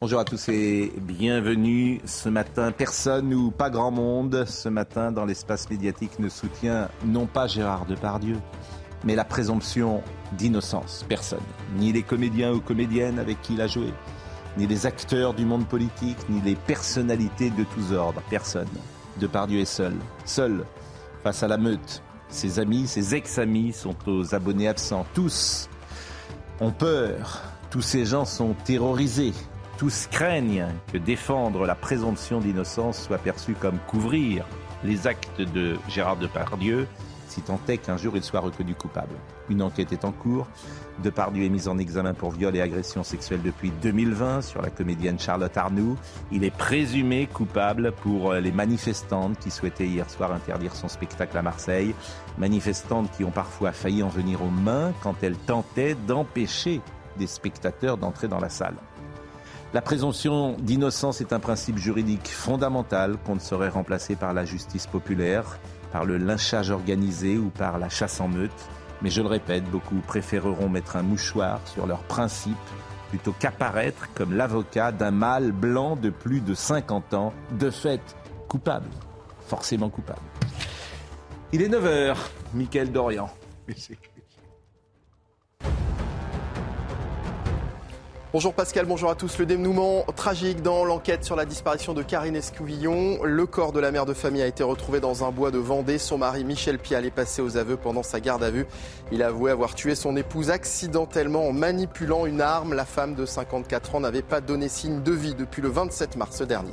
Bonjour à tous et bienvenue ce matin. Personne ou pas grand monde ce matin dans l'espace médiatique ne soutient non pas Gérard Depardieu, mais la présomption d'innocence. Personne. Ni les comédiens ou comédiennes avec qui il a joué, ni les acteurs du monde politique, ni les personnalités de tous ordres. Personne. Depardieu est seul. Seul face à la meute. Ses amis, ses ex-amis sont aux abonnés absents. Tous ont peur. Tous ces gens sont terrorisés. Tous craignent que défendre la présomption d'innocence soit perçu comme couvrir les actes de Gérard Depardieu si tant est qu'un jour il soit reconnu coupable. Une enquête est en cours. Depardieu est mis en examen pour viol et agression sexuelle depuis 2020 sur la comédienne Charlotte Arnoux. Il est présumé coupable pour les manifestantes qui souhaitaient hier soir interdire son spectacle à Marseille. Manifestantes qui ont parfois failli en venir aux mains quand elles tentaient d'empêcher des spectateurs d'entrer dans la salle. La présomption d'innocence est un principe juridique fondamental qu'on ne saurait remplacer par la justice populaire par le lynchage organisé ou par la chasse en meute. Mais je le répète, beaucoup préféreront mettre un mouchoir sur leurs principes plutôt qu'apparaître comme l'avocat d'un mâle blanc de plus de 50 ans, de fait coupable, forcément coupable. Il est 9h, Mickaël Dorian. Bonjour Pascal, bonjour à tous. Le dénouement tragique dans l'enquête sur la disparition de Karine Escouvillon. Le corps de la mère de famille a été retrouvé dans un bois de Vendée. Son mari Michel Pial est passé aux aveux pendant sa garde à vue. Il a avoué avoir tué son épouse accidentellement en manipulant une arme. La femme de 54 ans n'avait pas donné signe de vie depuis le 27 mars dernier.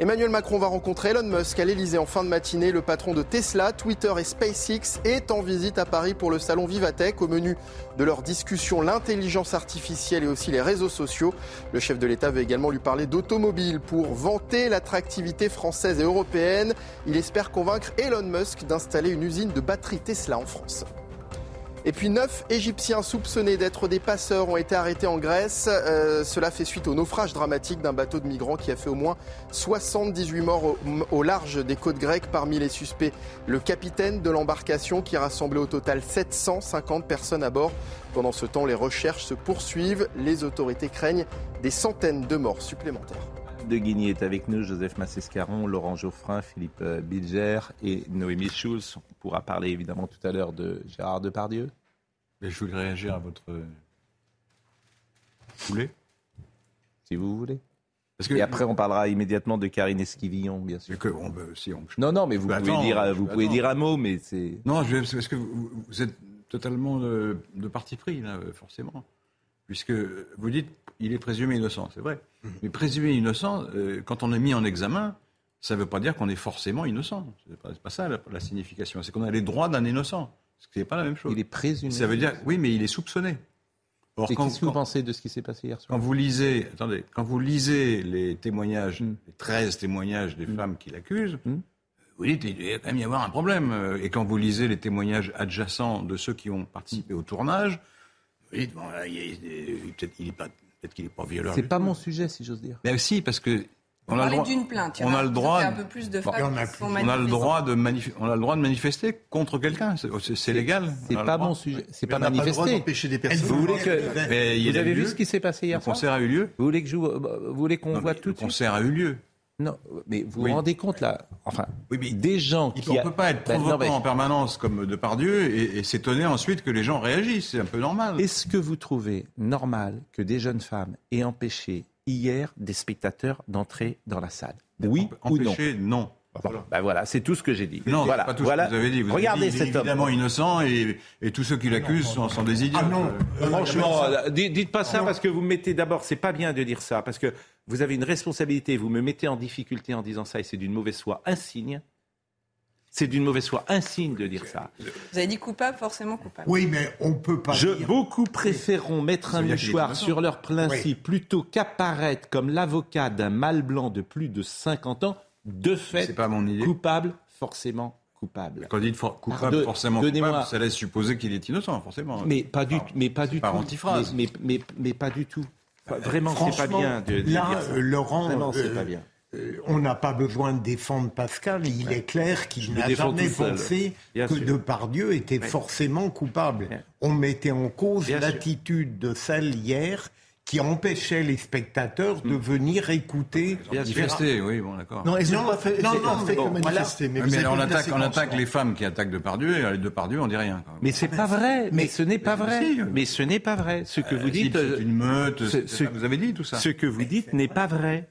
Emmanuel Macron va rencontrer Elon Musk à l'Elysée en fin de matinée. Le patron de Tesla, Twitter et SpaceX est en visite à Paris pour le salon Vivatech. Au menu de leur discussion, l'intelligence artificielle et aussi les réseaux sociaux. Le chef de l'État veut également lui parler d'automobile pour vanter l'attractivité française et européenne. Il espère convaincre Elon Musk d'installer une usine de batteries Tesla en France. Et puis neuf Égyptiens soupçonnés d'être des passeurs ont été arrêtés en Grèce. Euh, cela fait suite au naufrage dramatique d'un bateau de migrants qui a fait au moins 78 morts au, au, large des côtes grecques. Parmi les suspects, le capitaine de l'embarcation qui rassemblait au total 750 personnes à bord. Pendant ce temps, les recherches se poursuivent. Les autorités craignent des centaines de morts supplémentaires de Guigny est avec nous, Joseph Massescaron, Laurent Geoffrin, Philippe Bilger et Noémie Schulz. On pourra parler évidemment tout à l'heure de Gérard Depardieu. Mais je voulais réagir à votre. Vous voulez Si vous voulez. Parce que, et après, on parlera immédiatement de Karine Esquivillon, bien sûr. Que on, si on... Non, non, mais vous pouvez, dire, vous bah pouvez dire un mot, mais c'est. Non, je, parce que vous, vous êtes totalement de, de, parti pris, là, forcément. Puisque vous dites, il est présumé innocent, c'est vrai. Mais présumé innocent, euh, quand on est mis en examen, ça ne veut pas dire qu'on est forcément innocent. Ce n'est pas, pas, ça la, la signification. C'est qu'on a les droits d'un innocent. Ce qui n'est pas la même chose. Il est présumé. Ça veut dire, oui, mais il est soupçonné. Or, qu'est-ce que vous pensez de ce qui s'est passé hier soir Quand vous lisez, attendez, quand vous lisez les témoignages, mmh. les 13 témoignages des mmh. femmes qui l'accusent, vous dites, il doit quand même y avoir un problème. Et quand vous lisez les témoignages adjacents de ceux qui ont participé au tournage, bon, peut-être qu'il n'est pas, peut pas violeur. C'est pas mon sujet, si j'ose dire. Mais aussi parce que on a, le droit, plainte, on a le droit. Un peu plus de bon, on, a, on a le droit de on a le droit de manifester contre quelqu'un. C'est légal. C'est pas mon sujet. C'est pas manifester. d'empêcher des personnes. Vous voulez que vous avez vu ce qui s'est passé hier Le concert a eu lieu. Vous voulez que je vous, vous voulez qu'on voit tout Le concert a eu lieu. Non, mais vous oui. vous rendez compte là Enfin, oui, mais des gens qui. On ne peut pas être provoquant ben, mais... en permanence comme Depardieu et, et s'étonner ensuite que les gens réagissent. C'est un peu normal. Est-ce que vous trouvez normal que des jeunes femmes aient empêché hier des spectateurs d'entrer dans la salle? Oui ou non, non. Voilà, ben voilà c'est tout ce que j'ai dit. Non, voilà, pas tout voilà. ce que vous avez dit. Vous Regardez avez dit, cet il est évidemment homme. innocent et, et, tous ceux qui l'accusent sont, sont, des idiots. Ah non, euh, franchement, dites, dites pas ça parce que vous mettez d'abord, c'est pas bien de dire ça parce que vous avez une responsabilité, vous me mettez en difficulté en disant ça et c'est d'une mauvaise foi insigne. C'est d'une mauvaise foi, insigne de dire ça. Vous avez dit coupable, forcément coupable. Oui, mais on peut pas Je, dire... beaucoup préféreront mettre un mouchoir sur leur principe plutôt qu'apparaître comme l'avocat d'un mâle blanc de plus de 50 ans. De fait, C'est pas mon idée. coupable, forcément coupable. Quand on dit for- coupable, forcément coupable, ça laisse supposer qu'il est innocent, forcément. Mais pas du, mais pas du par tout. antiphrase. Mais, mais, mais, mais pas du tout. Pas- Vraiment, c'est pas bien de, de là, dire ça. euh, Laurent, Vraiment, c'est euh, pas bien. Euh, on n'a pas besoin de défendre Pascal. Il est clair qu'il n'a jamais pensé que sûr. Depardieu était forcément coupable. On mettait en cause l'attitude de celle hier qui empêchait les spectateurs de venir écouter. Manifester, oui, bon, d'accord. Non, ils Non, n'ont pas fait, non, non, fait bon, que manifester. Mais, vous mais avez on attaque, on les femmes qui attaquent Depardieu, et les Depardieu, on dit rien. quand même. Mais c'est pas vrai. Mais ce n'est pas mais vrai. si. Mais ce n'est pas vrai. Ce que Euh, vous si, dites, c'est une meute, ce- ce- vous avez dit tout ça. ce que vous dites n'est pas vrai.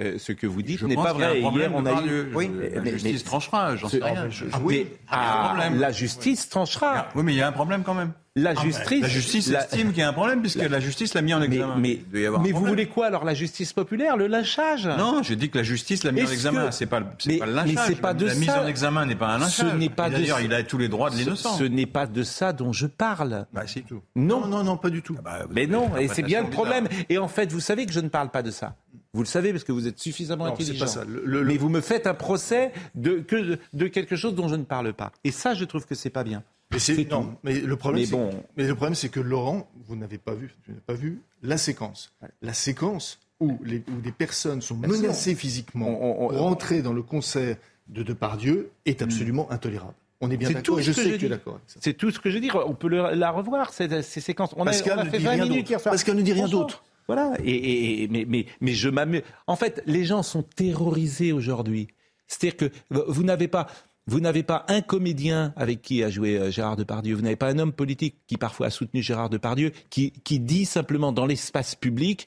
Euh, ce que vous dites n'est pas qu'il y a un vrai. Hier, on a eu. Depardieu. Oui, mais- la justice mais- tranchera, j'en sais rien. Ah oui, ah, la justice tranchera. Oui, mais il y a un problème quand même. La ben, justice. La justice la- estime qu'il y a un problème puisque la, justice l'a mis en examen. mais, vous problème. voulez quoi alors La justice populaire Le lynchage? Non, j'ai dit que la justice l'a mis en examen. que- C'est pas, le- c'est Mais- pas le mais lynchage. c'est pas de la mise en examen n'est pas un Ce lynchage. n'est pas Et de D'ailleurs, il a tous les droits de Ce, l'innocent. ce n'est pas de ça dont je parle. Bah, c'est tout. Non. Non, non, non, pas du tout. Bah, vous Mais non, et c'est bien le problème. Et en fait, vous savez que je ne parle pas de ça. Vous le savez parce que vous êtes suffisamment Non, intelligent. pas ça. Le- le- Mais vous me faites un procès de, que de, de quelque chose dont je ne parle pas. Et ça, je trouve que c'est pas bien. Mais non, tout. mais le problème, Mais c'est bon. mais le problème, c'est que Laurent, vous n'avez pas vu, tu n'as pas vu la séquence. La séquence où, les, où des personnes sont Absolument. menacées physiquement On- on- pour rentrer dans le concert de Depardieu est absolument intolérable. On est bien C'est d'accord. Je que sais que tu es d'accord avec ça. C'est tout ce que je veux dire. On peut le- la revoir, ces, ces séquences. On a, Pascal on a ne fait dit 20 rien minutes d'autre. hier soir. Pascal ne dit rien d'autre. Voilà. Et, et- et- mais, mais, mais je m'amuse. En fait, les gens sont terrorisés aujourd'hui. C'est-à-dire que vous n'avez pas. Vous n'avez pas un comédien avec qui a joué euh, Gérard Depardieu, vous n'avez pas un homme politique qui parfois a soutenu Gérard Depardieu, qui, qui dit simplement dans l'espace public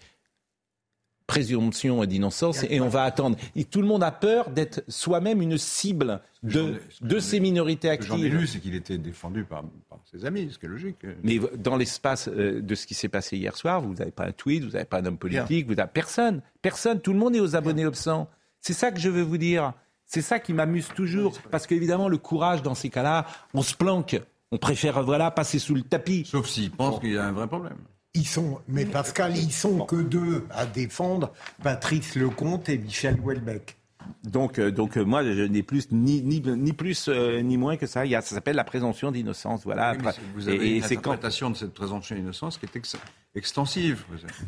présomption d'innocence et on va attendre. Et tout le monde a peur d'être soi-même une cible de, ce de ces minorités que J'en ai actives. lu, c'est qu'il était défendu par, par ses amis, ce qui est logique. Mais dans l'espace euh, de ce qui s'est passé hier soir, vous n'avez pas un tweet, vous n'avez pas un homme politique, vous n'avez personne. Personne, tout le monde est aux abonnés absents. C'est ça que je veux vous dire. C'est ça qui m'amuse toujours. Parce qu'évidemment, le courage dans ces cas-là, on se planque. On préfère voilà, passer sous le tapis. Sauf s'il pense qu'il y a un vrai problème. Ils sont, mais Pascal, ils sont que deux à défendre Patrice Lecomte et Michel Houellebecq. Donc, euh, donc euh, moi, je n'ai plus ni, ni, ni plus euh, ni moins que ça. Il y a, ça s'appelle la présomption d'innocence. Voilà. Oui, vous avez et, et une c'est quand interprétation de cette présomption d'innocence qui est ex- extensive.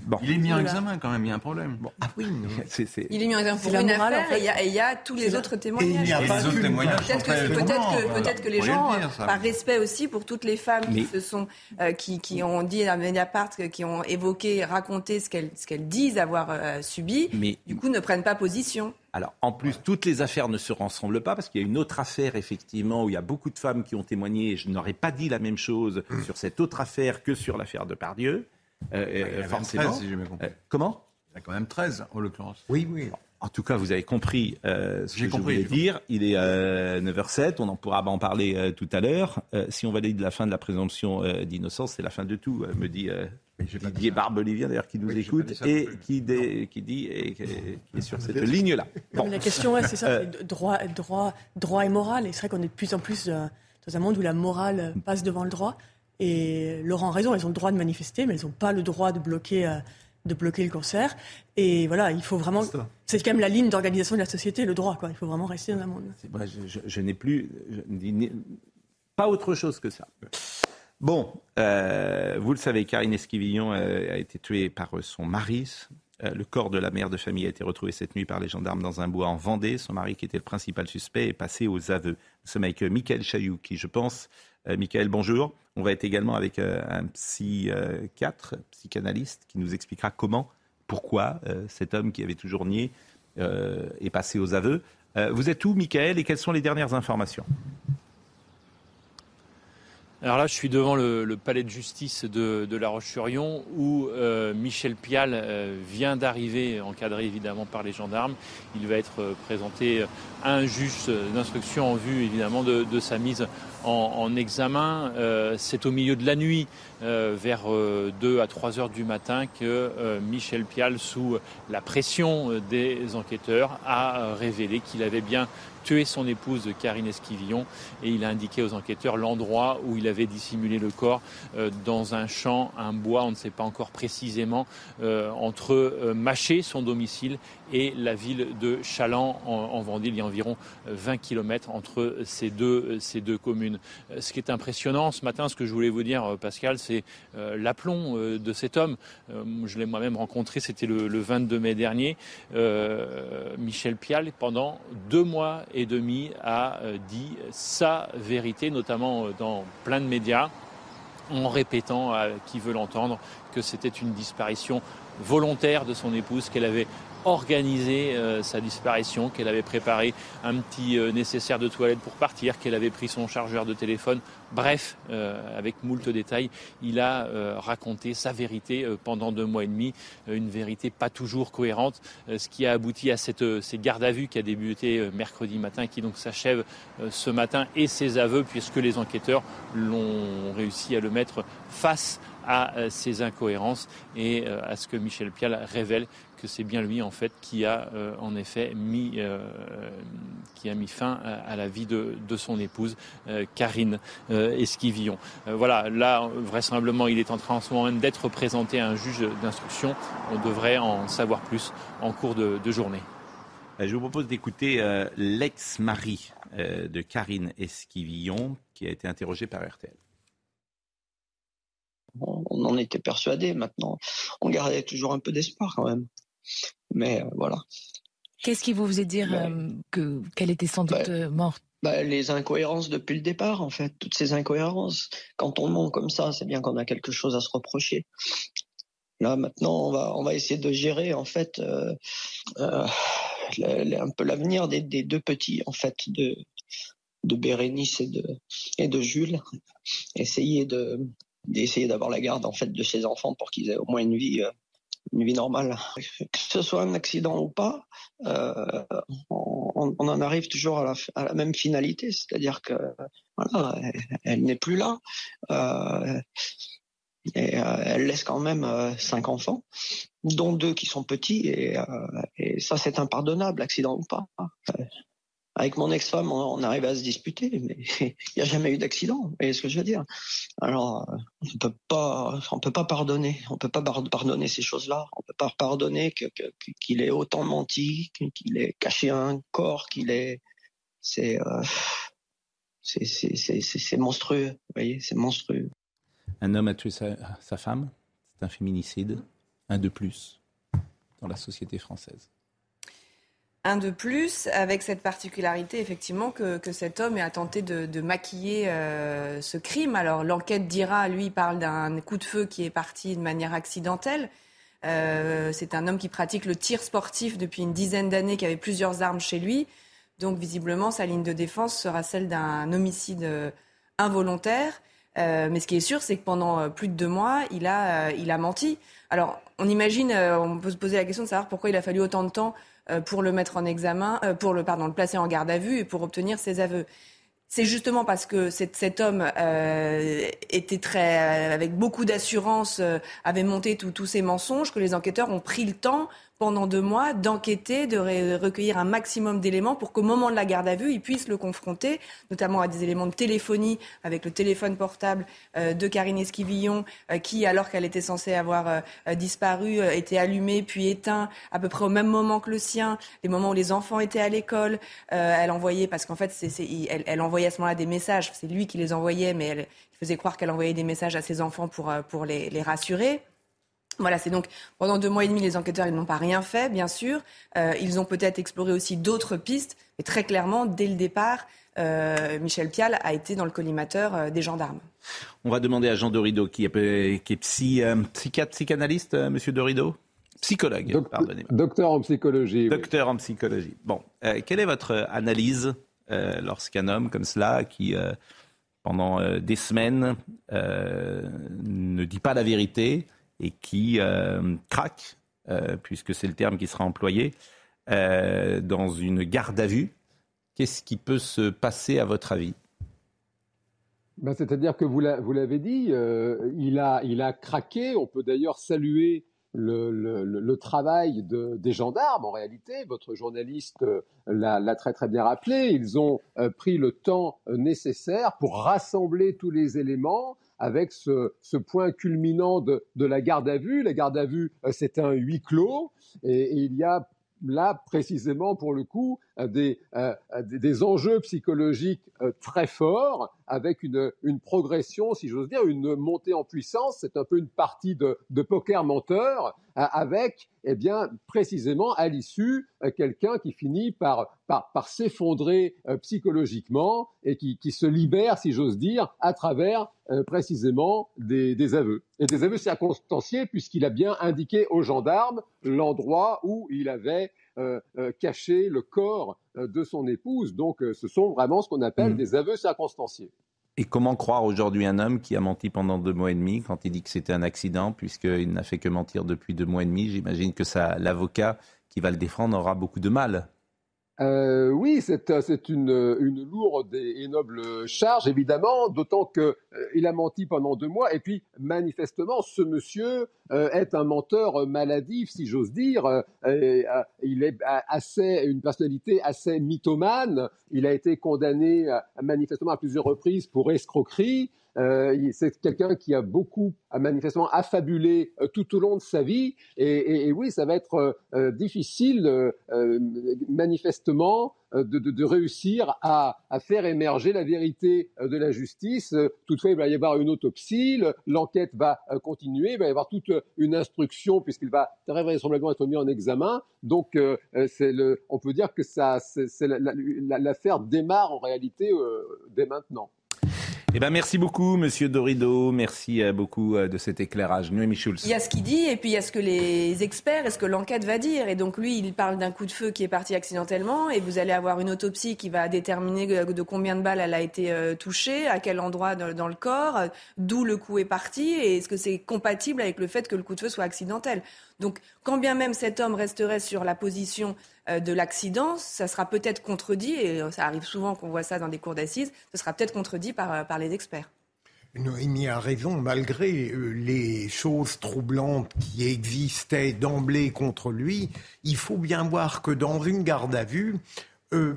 Bon. Il est mis en Voilà. examen quand même, il y a un problème. Ah oui, Il est mis en examen pour une morale, affaire en fait. et il y a- et il y, a tous les autres Et il témoignages. n'y a Et pas les témoignages Peut-être que, voilà. les gens, le dire, ça. par respect aussi pour toutes les femmes Mais- qui se sont, euh, qui, qui ont dit à Mediapart, qui ont évoqué, raconté ce qu'elles, disent avoir euh, subi, Mais- du coup ne prennent pas position. Alors, en plus, toutes les affaires ne se ressemblent pas parce qu'il y a une autre affaire, effectivement, où il y a beaucoup de femmes qui ont témoigné. Je n'aurais pas dit la même chose sur cette autre affaire que sur l'affaire de Pardieu. Euh, Il y en a euh, forcément. 13, si j'ai bien compris. Euh, comment? Il y a quand même 13, en l'occurrence. Oui, oui. En tout cas, vous avez compris euh, ce que je voulais dire. Il est euh, 9h07, on en pourra en parler tout à l'heure. Si on valide la fin de la présomption d'innocence, c'est la fin de tout, me dit Didier. Barbelivien, d'ailleurs, qui nous Oui, écoute et qui, dé- qui dit et qui est, sur cette ligne-là. Bon. La question, ouais, c'est ça, Euh, c'est droit, droit, droit et morale. Et c'est vrai qu'on est de plus en plus euh, dans un monde où la morale passe devant le droit. Et Laurent a raison, elles ont le droit de manifester, mais elles n'ont pas le droit de bloquer, euh, de bloquer le concert. Et voilà, il faut vraiment. C'est quand même la ligne d'organisation de la société, le droit. Quoi. Il faut vraiment rester dans un monde. Moi, je, je- je n'ai plus. je ne dis ni- pas autre chose que ça. Bon, euh, vous le savez, Karine Esquivillon euh, a été tuée par euh, son mari. Le corps de la mère de famille a été retrouvé cette nuit par les gendarmes dans un bois en Vendée. Son mari, qui était le principal suspect, est passé aux aveux. Nous sommes avec Michael Chailloux, qui, je pense, Michael, bonjour. On va être également avec un psychiatre, psychanalyste, qui nous expliquera comment, pourquoi cet homme qui avait toujours nié est passé aux aveux. Vous êtes où, Michael, et quelles sont les dernières informations? Alors là, je suis devant le, le palais de justice de, de La Roche-sur-Yon où euh, Michel Pial euh, vient d'arriver, encadré évidemment par les gendarmes. Il va être euh, présenté à un juge d'instruction en vue évidemment de, de sa mise en, en examen. Euh, C'est au milieu de la nuit, euh, vers euh, 2 à 3 heures du matin, que euh, Michel Pial, sous la pression euh, des enquêteurs, a euh, révélé qu'il avait bien tué son épouse Karine Esquivillon et il a indiqué aux enquêteurs l'endroit où il avait dissimulé le corps dans un champ, un bois, on ne sait pas encore précisément, entre Maché, son domicile, et la ville de Chaland en, Vendée. Il y a environ 20 km entre ces deux, ces deux communes. Ce qui est impressionnant ce matin, ce que je voulais vous dire, Pascal, c'est l'aplomb de cet homme. Je l'ai moi-même rencontré, c'était le, 22 mai dernier. Michel Pial, pendant deux mois et demi, a dit sa vérité, notamment dans plein de médias en répétant à qui veut l'entendre que c'était une disparition volontaire de son épouse, qu'elle avait organisé euh, sa disparition, qu'elle avait préparé un petit euh, nécessaire de toilette pour partir, qu'elle avait pris son chargeur de téléphone. Bref, euh, avec moult détails, il a raconté sa vérité pendant deux mois et demi, une vérité pas toujours cohérente, ce qui a abouti à cette, cette garde à vue qui a débuté mercredi matin, qui donc s'achève ce matin, et ses aveux, puisque les enquêteurs l'ont réussi à le mettre face à ces incohérences et à ce que Michel Pial révèle que c'est bien lui en fait qui a euh, en effet mis, euh, qui a mis fin à, la vie de, son épouse euh, Karine Esquivillon. voilà, là vraisemblablement il est en train en ce moment même d'être présenté à un juge d'instruction. On devrait en savoir plus en cours de, de journée. Je vous propose d'écouter l'ex-mari de Karine Esquivillon qui a été interrogé par RTL on en était persuadé. Maintenant, on gardait toujours un peu d'espoir quand même. Mais euh, voilà. Qu'est-ce qui vous faisait dire ben, euh, qu'elle était sans doute ben, euh, morte? ben, les incohérences depuis le départ, en fait, toutes ces incohérences. Quand on ment comme ça, c'est bien qu'on a quelque chose à se reprocher. Là, maintenant, on va, on va essayer de gérer, en fait, un peu l'avenir des, deux petits, en fait, de, de Bérénice et de, et de Jules. Essayer de, d'essayer d'avoir la garde, en fait, de ses enfants pour qu'ils aient au moins une vie une vie normale. Que ce soit un accident ou pas, euh, on, en arrive toujours à la, même finalité, c'est-à-dire que voilà, elle, n'est plus là. Euh, et euh, elle laisse quand même cinq enfants, dont deux qui sont petits, et, et ça c'est impardonnable, accident ou pas. Avec mon ex-femme, on, arrive à se disputer, mais il n'y a jamais eu d'accident. Vous voyez ce que je veux dire? Alors, euh, on peut pas, on peut pas pardonner. On peut pas pardonner ces choses-là. On peut pas pardonner qu'il ait autant menti, qu'il ait caché un corps, qu'il ait, c'est, euh, c'est monstrueux. Vous voyez, c'est monstrueux. Un homme a tué sa, sa femme. C'est un féminicide, un de plus dans la société française un de plus, avec cette particularité effectivement que, cet homme a tenté de, maquiller euh, ce crime. Alors l'enquête dira, lui, parle d'un coup de feu qui est parti de manière accidentelle. Euh, c'est un homme qui pratique le tir sportif depuis une dizaine d'années, qui avait plusieurs armes chez lui. Donc visiblement, sa ligne de défense sera celle d'un homicide euh, involontaire. mais ce qui est sûr, c'est que pendant plus de deux mois, il a, il a menti. Alors, on imagine, on peut se poser la question de savoir pourquoi il a fallu autant de temps pour le mettre en examen, euh, pour le, pardon, le placer en garde à vue et pour obtenir ses aveux. C'est justement parce que cet, homme euh, était très, avec beaucoup d'assurance, avait monté tous ces mensonges que les enquêteurs ont pris le temps pendant deux mois d'enquêter, de recueillir un maximum d'éléments pour qu'au moment de la garde à vue, ils puissent le confronter, notamment à des éléments de téléphonie avec le téléphone portable euh, de Karine Esquivillon, euh, qui, alors qu'elle était censée avoir euh, disparu, était allumé puis éteint à peu près au même moment que le sien, les moments où les enfants étaient à l'école. elle envoyait, parce qu'en fait, elle, elle, envoyait à ce moment-là des messages, c'est lui qui les envoyait, mais elle faisait croire qu'elle envoyait des messages à ses enfants pour, pour les, les rassurer. Voilà, c'est donc pendant deux mois et demi, les enquêteurs n'ont pas rien fait, bien sûr. Euh, ils ont peut-être exploré aussi d'autres pistes, mais très clairement, dès le départ, euh, Michel Pial a été dans le collimateur euh, des gendarmes. On va demander à Jean Dorido, qui est, qui est psy, psychiatre, psychanalyste, Monsieur Dorido Psychologue, pardonnez-moi. Docteur en psychologie. Docteur en psychologie. Bon, quelle est votre analyse lorsqu'un homme comme cela, qui pendant des semaines ne dit pas la vérité, et qui euh, craque, euh, puisque c'est le terme qui sera employé, euh, dans une garde à vue. Qu'est-ce qui peut se passer à votre avis? Ben, C'est-à-dire que vous l'avez dit, il, a, il a craqué. On peut d'ailleurs saluer le, travail des gendarmes en réalité. Votre journaliste l'a très très bien rappelé. Ils ont pris le temps nécessaire pour rassembler tous les éléments avec ce, point culminant de, la garde à vue. La garde à vue, c'est un huis clos et il y a là précisément pour le coup euh, euh, des, enjeux psychologiques euh, très forts avec une, progression, si j'ose dire, une montée en puissance. C'est un peu une partie de, poker menteur avec, eh bien, précisément à l'issue, quelqu'un qui finit par, par, s'effondrer psychologiquement et qui, qui, se libère, si j'ose dire, à travers précisément des, des aveux. Et des aveux circonstanciés puisqu'il a bien indiqué aux gendarmes l'endroit où il avait euh, euh, caché le corps euh, de son épouse. Donc ce sont vraiment ce qu'on appelle mm. des aveux circonstanciés. Et comment croire aujourd'hui un homme qui a menti pendant deux mois et demi quand il dit que c'était un accident, puisqu'il n'a fait que mentir depuis deux mois et demi? J'imagine que l'avocat qui va le défendre aura beaucoup de mal euh, oui, c'est euh, une, une, lourde et, noble charge, évidemment, d'autant qu'il euh, il a menti pendant deux mois. Et puis, manifestement, ce monsieur est un menteur maladif, si j'ose dire. il est assez une personnalité assez mythomane. Il a été condamné manifestement à plusieurs reprises pour escroquerie. Euh, c'est quelqu'un qui a beaucoup, manifestement affabulé euh, tout au long de sa vie. Et, oui, ça va être euh, difficile, manifestement, de, réussir à, faire émerger la vérité de la justice. Toutefois, il va y avoir une autopsie, l'enquête va continuer, il va y avoir toute une instruction puisqu'il va très vraisemblablement être mis en examen. Donc, le, on peut dire que ça, l'affaire démarre en réalité dès maintenant. Eh ben, merci beaucoup, Monsieur Dorido. Merci euh, beaucoup euh, de cet éclairage. Noémie Schulz. Il y a ce qu'il dit et puis il y a ce que les experts et ce que l'enquête va dire. Et donc, lui, il parle d'un coup de feu qui est parti accidentellement et vous allez avoir une autopsie qui va déterminer de combien de balles elle a été euh, touchée, à quel endroit dans le corps, d'où le coup est parti et est-ce que c'est compatible avec le fait que le coup de feu soit accidentel. Donc, quand bien même cet homme resterait sur la position euh, de l'accident, ça sera peut-être contredit, et euh, ça arrive souvent qu'on voit ça dans des cours d'assises, ce sera peut-être contredit par, euh, par les experts. Noémie a raison, malgré les choses troublantes qui existaient d'emblée contre lui, il faut bien voir que dans une garde à vue,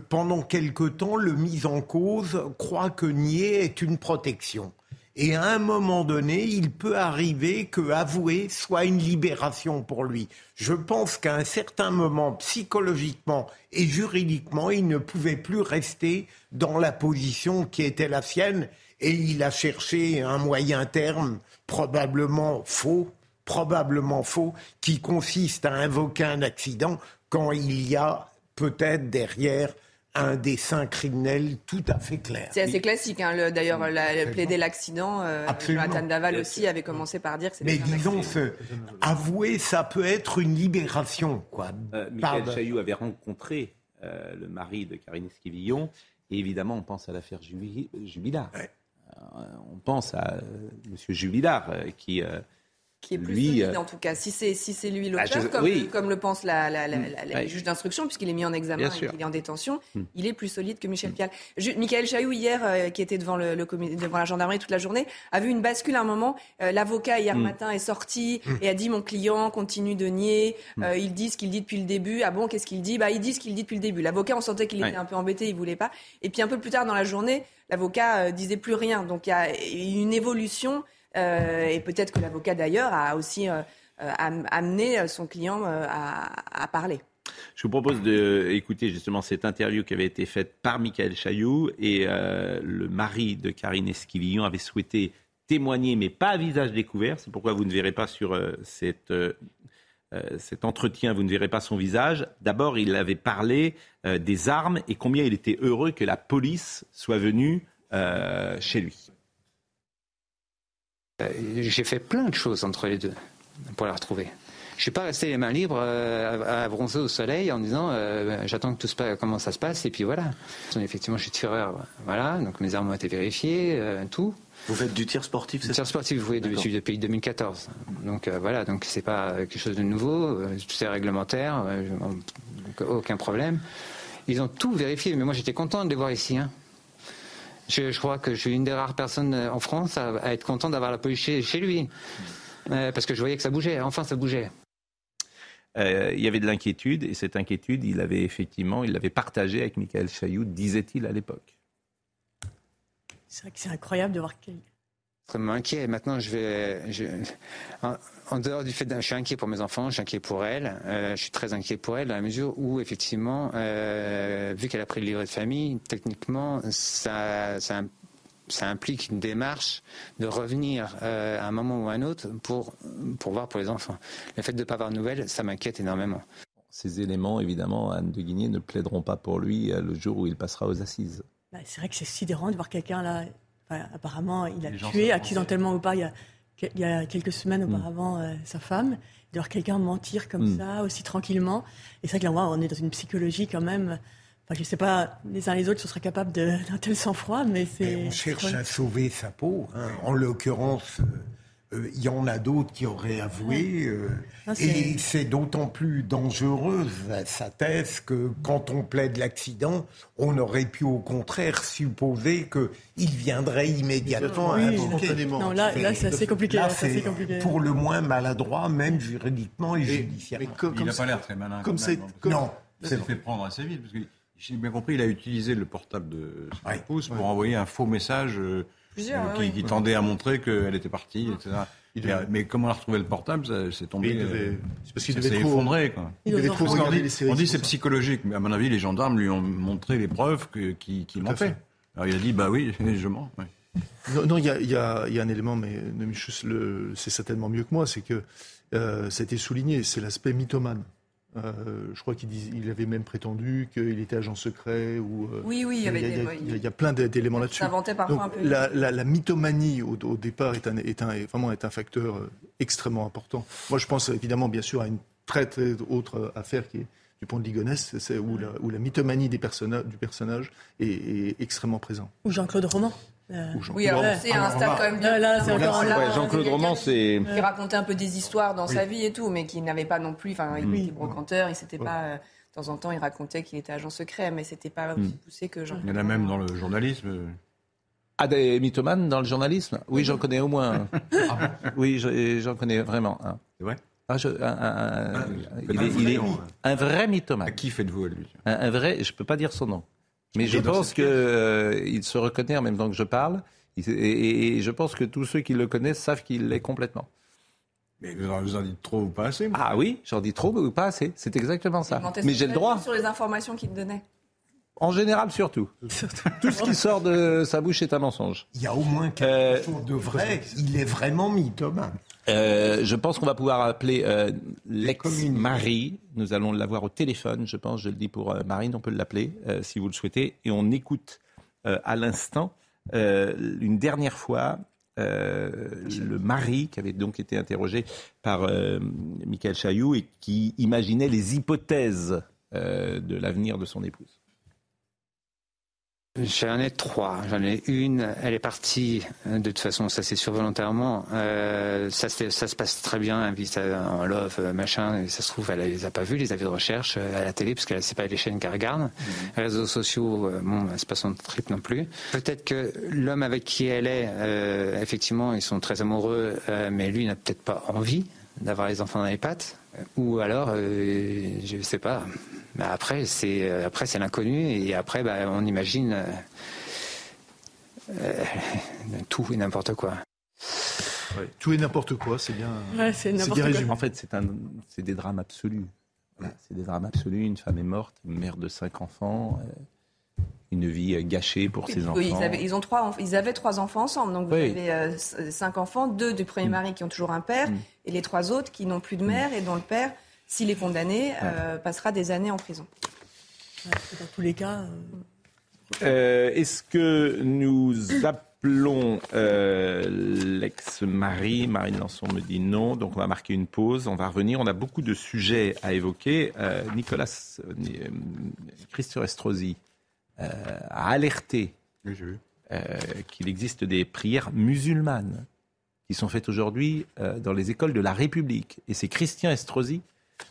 pendant quelque temps, le mis en cause croit que nier est une protection. Et à un moment donné, il peut arriver que avouer soit une libération pour lui. Je pense qu'à un certain moment, psychologiquement et juridiquement, il ne pouvait plus rester dans la position qui était la sienne et il a cherché un moyen terme, probablement faux, probablement faux, qui consiste à invoquer un accident quand il y a peut-être derrière un dessin criminel tout à fait clair. C'est assez classique. Hein, D'ailleurs, plaider l'accident, euh, Jonathan Daval aussi avait commencé par dire que c'était. Mais disons, avouer, ça peut être une libération. Quoi. Euh, Michael Chailloux avait rencontré euh, le mari de Karine Esquivillon, et évidemment, on pense à l'affaire Jubilard. on pense à M. Jubilard, qui qui est plus solide euh, en tout cas. Si c'est si c'est lui l'auteur, ah, comme, comme, le pense la, la, la, mm. juge d'instruction, puisqu'il est mis en examen et qu'il est en détention, mm. il est plus solide que Michel mm. Pial. Michael Chailloux hier, euh, qui était devant le, le devant la gendarmerie toute la journée, a vu une bascule à un moment. Euh, l'avocat hier matin est sorti et a dit mon client continue de nier. il dit ce qu'il dit depuis le début. Ah bon, qu'est-ce qu'il dit? Bah il dit ce qu'il dit depuis le début. L'avocat, on sentait qu'il était un peu embêté, il voulait pas. Et puis un peu plus tard dans la journée, l'avocat disait plus rien. Donc il y a une évolution. Euh, et peut-être que l'avocat d'ailleurs a aussi euh, euh, amené son client à, parler. Je vous propose d'écouter justement cette interview qui avait été faite par Michael Chailloux et le mari de Karine Esquivillon avait souhaité témoigner, mais pas à visage découvert. C'est pourquoi vous ne verrez pas sur cet entretien, vous ne verrez pas son visage. D'abord, il avait parlé des armes et combien il était heureux que la police soit venue chez lui. Euh, j'ai fait plein de choses entre les deux pour la retrouver. Je suis pas resté les mains libres euh, à, bronzer au soleil en disant euh, j'attends que tout se passe, comment ça se passe et puis voilà. Effectivement, je suis tireur, voilà. Donc mes armes ont été vérifiées, tout. Vous faites du tir sportif, c'est ça Tir sportif, oui, depuis, depuis 2014. Donc voilà, donc c'est pas quelque chose de nouveau, tout est réglementaire, aucun problème. Ils ont tout vérifié, mais moi j'étais content de les voir ici. Hein. Je, crois que je suis une des rares personnes euh, en France à, être content d'avoir la police chez, lui. Euh, parce que je voyais que ça bougeait, enfin ça bougeait. euh, il y avait de l'inquiétude et cette inquiétude, il avait effectivement, il l'avait partagée avec Michael Chailloux, disait-il à l'époque. C'est vrai que c'est incroyable de voir extrêmement inquiet. Maintenant, je vais, je, en, en, dehors du fait que je suis inquiet pour mes enfants, je suis inquiet pour elle. Euh, je suis très inquiet pour elle dans la mesure où, effectivement, euh, vu qu'elle a pris le livret de famille, techniquement, ça, ça, ça implique une démarche de revenir euh, à un moment ou à un autre pour, pour voir pour les enfants. Le fait de ne pas avoir de nouvelles, ça m'inquiète énormément. Ces éléments, évidemment, Anne de Guigné ne plaideront pas pour lui le jour où il passera aux assises. Bah, c'est vrai que c'est sidérant de voir quelqu'un là. Enfin, apparemment, il a tué accidentellement ou pas il y a, il y a quelques semaines auparavant euh, sa femme. De voir quelqu'un mentir comme Mm. ça, aussi tranquillement. Et c'est vrai que là, on est dans une psychologie quand même. Enfin, je ne sais pas les uns les autres, ce sera capable d'un tel sang-froid, mais c'est. On cherche à sauver sa peau. hein. En l'occurrence, euh, il y en a d'autres qui auraient avoué. euh, Non, c'est- et c'est d'autant plus dangereuse sa thèse que quand on plaide l'accident, on aurait pu au contraire supposer qu'il viendrait immédiatement Oui, invoquer. spontanément. Non, là, là c'est assez compliqué. Là, c'est assez c'est compliqué. pour le moins maladroit, même juridiquement et, judiciairement. comme, il n'a ça- pas l'air très malin. comme même, hein, non, Il c'est fait prendre assez vite. Parce que, j'ai bien compris, il a utilisé le portable de son Ouais, épouse pour envoyer un faux message euh, Plusieurs, oui. qui, qui tendait à montrer qu'elle était partie, etc. Il Mais, devait- mais comment on a retrouvé le portable, c'est tombé. devait- euh, c'est parce qu'il devait s'est trop- effondré. Quoi. Il devait trop regarder dit, on dit c'est psychologique, mais à mon avis, les gendarmes lui ont montré les preuves que- qui, qui fait. Alors il a dit, bah oui, je mens. Non, il y a, y y un élément, mais c'est certainement mieux que moi, c'est que euh, ça a été souligné, c'est l'aspect mythomane. Euh, je crois qu'il il avait même prétendu qu'il était agent secret ou. euh, Oui, oui, il y avait il y a, des- il y a- oui. il y a- il y a plein d'é- d'éléments là-dessus. parfois Donc, un peu. La, la- la mythomanie au, au départ est, un, est, un, est vraiment est un facteur euh, extrêmement important. Moi, je pense évidemment, bien sûr, à une très très autre affaire qui est du pont de Ligonnès, où la, où la mythomanie des personna- du personnage est, est extrêmement présente. Ou Jean-Claude Roman. Euh, Oui, alors c'est un stade quand même bien. Là, là, c'est encore Là, un- Ouais, Jean-Claude Roman, c'est. Qui racontait un peu des histoires dans sa vie et tout, mais qui n'avait pas non plus. Enfin, il était brocanteur, il s'était pas. euh, De temps en temps, il racontait qu'il était agent secret, mais c'était pas aussi poussé que Jean. Il y en a même dans le journalisme. Ah, des mythomanes dans le journalisme? Oui, j'en connais au moins un. Oui, je- j'en connais vraiment un. C'est vrai? Ah, je- un- un- un- Ah, il un est, il est vrai, un vrai À mythomane. qui faites-vous à lui Un, un vrai, je peux pas dire son nom. Mais je pense que euh, il se reconnaît en même temps que je parle. Et, et- et je pense que tous ceux qui le connaissent savent qu'il l'est complètement. Mais vous en, vous en dites trop ou pas assez moi. Ah oui, j'en dis trop ou pas assez. C'est exactement ça. Mais j'ai le droit. Sur les informations qu'il donnait? En général, surtout. Tout ce qui sort de sa bouche est un mensonge. Il y a au moins quelque Euh, chose de vrai. Il est vraiment mythomane. Euh, je pense qu'on va pouvoir appeler euh, l'ex-Marie. Nous allons l'avoir au téléphone, je pense. Je le dis pour euh, Marine, on peut l'appeler euh, si vous le souhaitez. Et on écoute à l'instant, une dernière fois, le mari qui avait donc été interrogé par Michael Chailloux et qui imaginait les hypothèses de l'avenir de son épouse. J'en ai trois. J'en ai une, elle est partie, euh, de toute façon, ça c'est sûr volontairement. Euh, ça, se- ça se passe très bien, ça en love, euh, machin, et ça se trouve, elle les a pas vus, les avis de recherche, euh, à la télé, parce qu'elle sait pas les chaînes qu'elle regarde. Les réseaux sociaux, bon, c'est pas son trip non plus. Peut-être que l'homme avec qui elle est, euh, effectivement, ils sont très amoureux, euh, mais lui n'a peut-être pas envie d'avoir les enfants dans les pattes. Ou alors, je sais pas. Mais après, c'est euh, après c'est l'inconnu et après, bah, on imagine euh, euh, tout et n'importe quoi. Tout et n'importe quoi, c'est bien. Ouais, c'est n'importe bien quoi. résumé. En fait, c'est un, c'est des drames absolus. Voilà, c'est des drames absolus. Une femme est morte, mère de cinq enfants, euh, une vie gâchée pour ses enfants. Ils, avaient, ils, ont trois, enf- ils avaient trois enfants ensemble. Donc vous Oui. avez euh, cinq enfants, deux du premier mari qui ont toujours un père, Mm. et les trois autres qui n'ont plus de mère et dont le père, s'il est condamné, euh, passera des années en prison. Dans tous les cas. euh, Euh, Est-ce que nous appelons euh, l'ex-mari Marine Lançon me dit non, donc on va marquer une pause. On va revenir. On a beaucoup de sujets à évoquer. Euh, Nicolas Christophe Estrosi euh, a alerté Oui, euh, qu'il existe des prières musulmanes qui sont faites aujourd'hui euh, dans les écoles de la République. Et c'est Christian Estrosi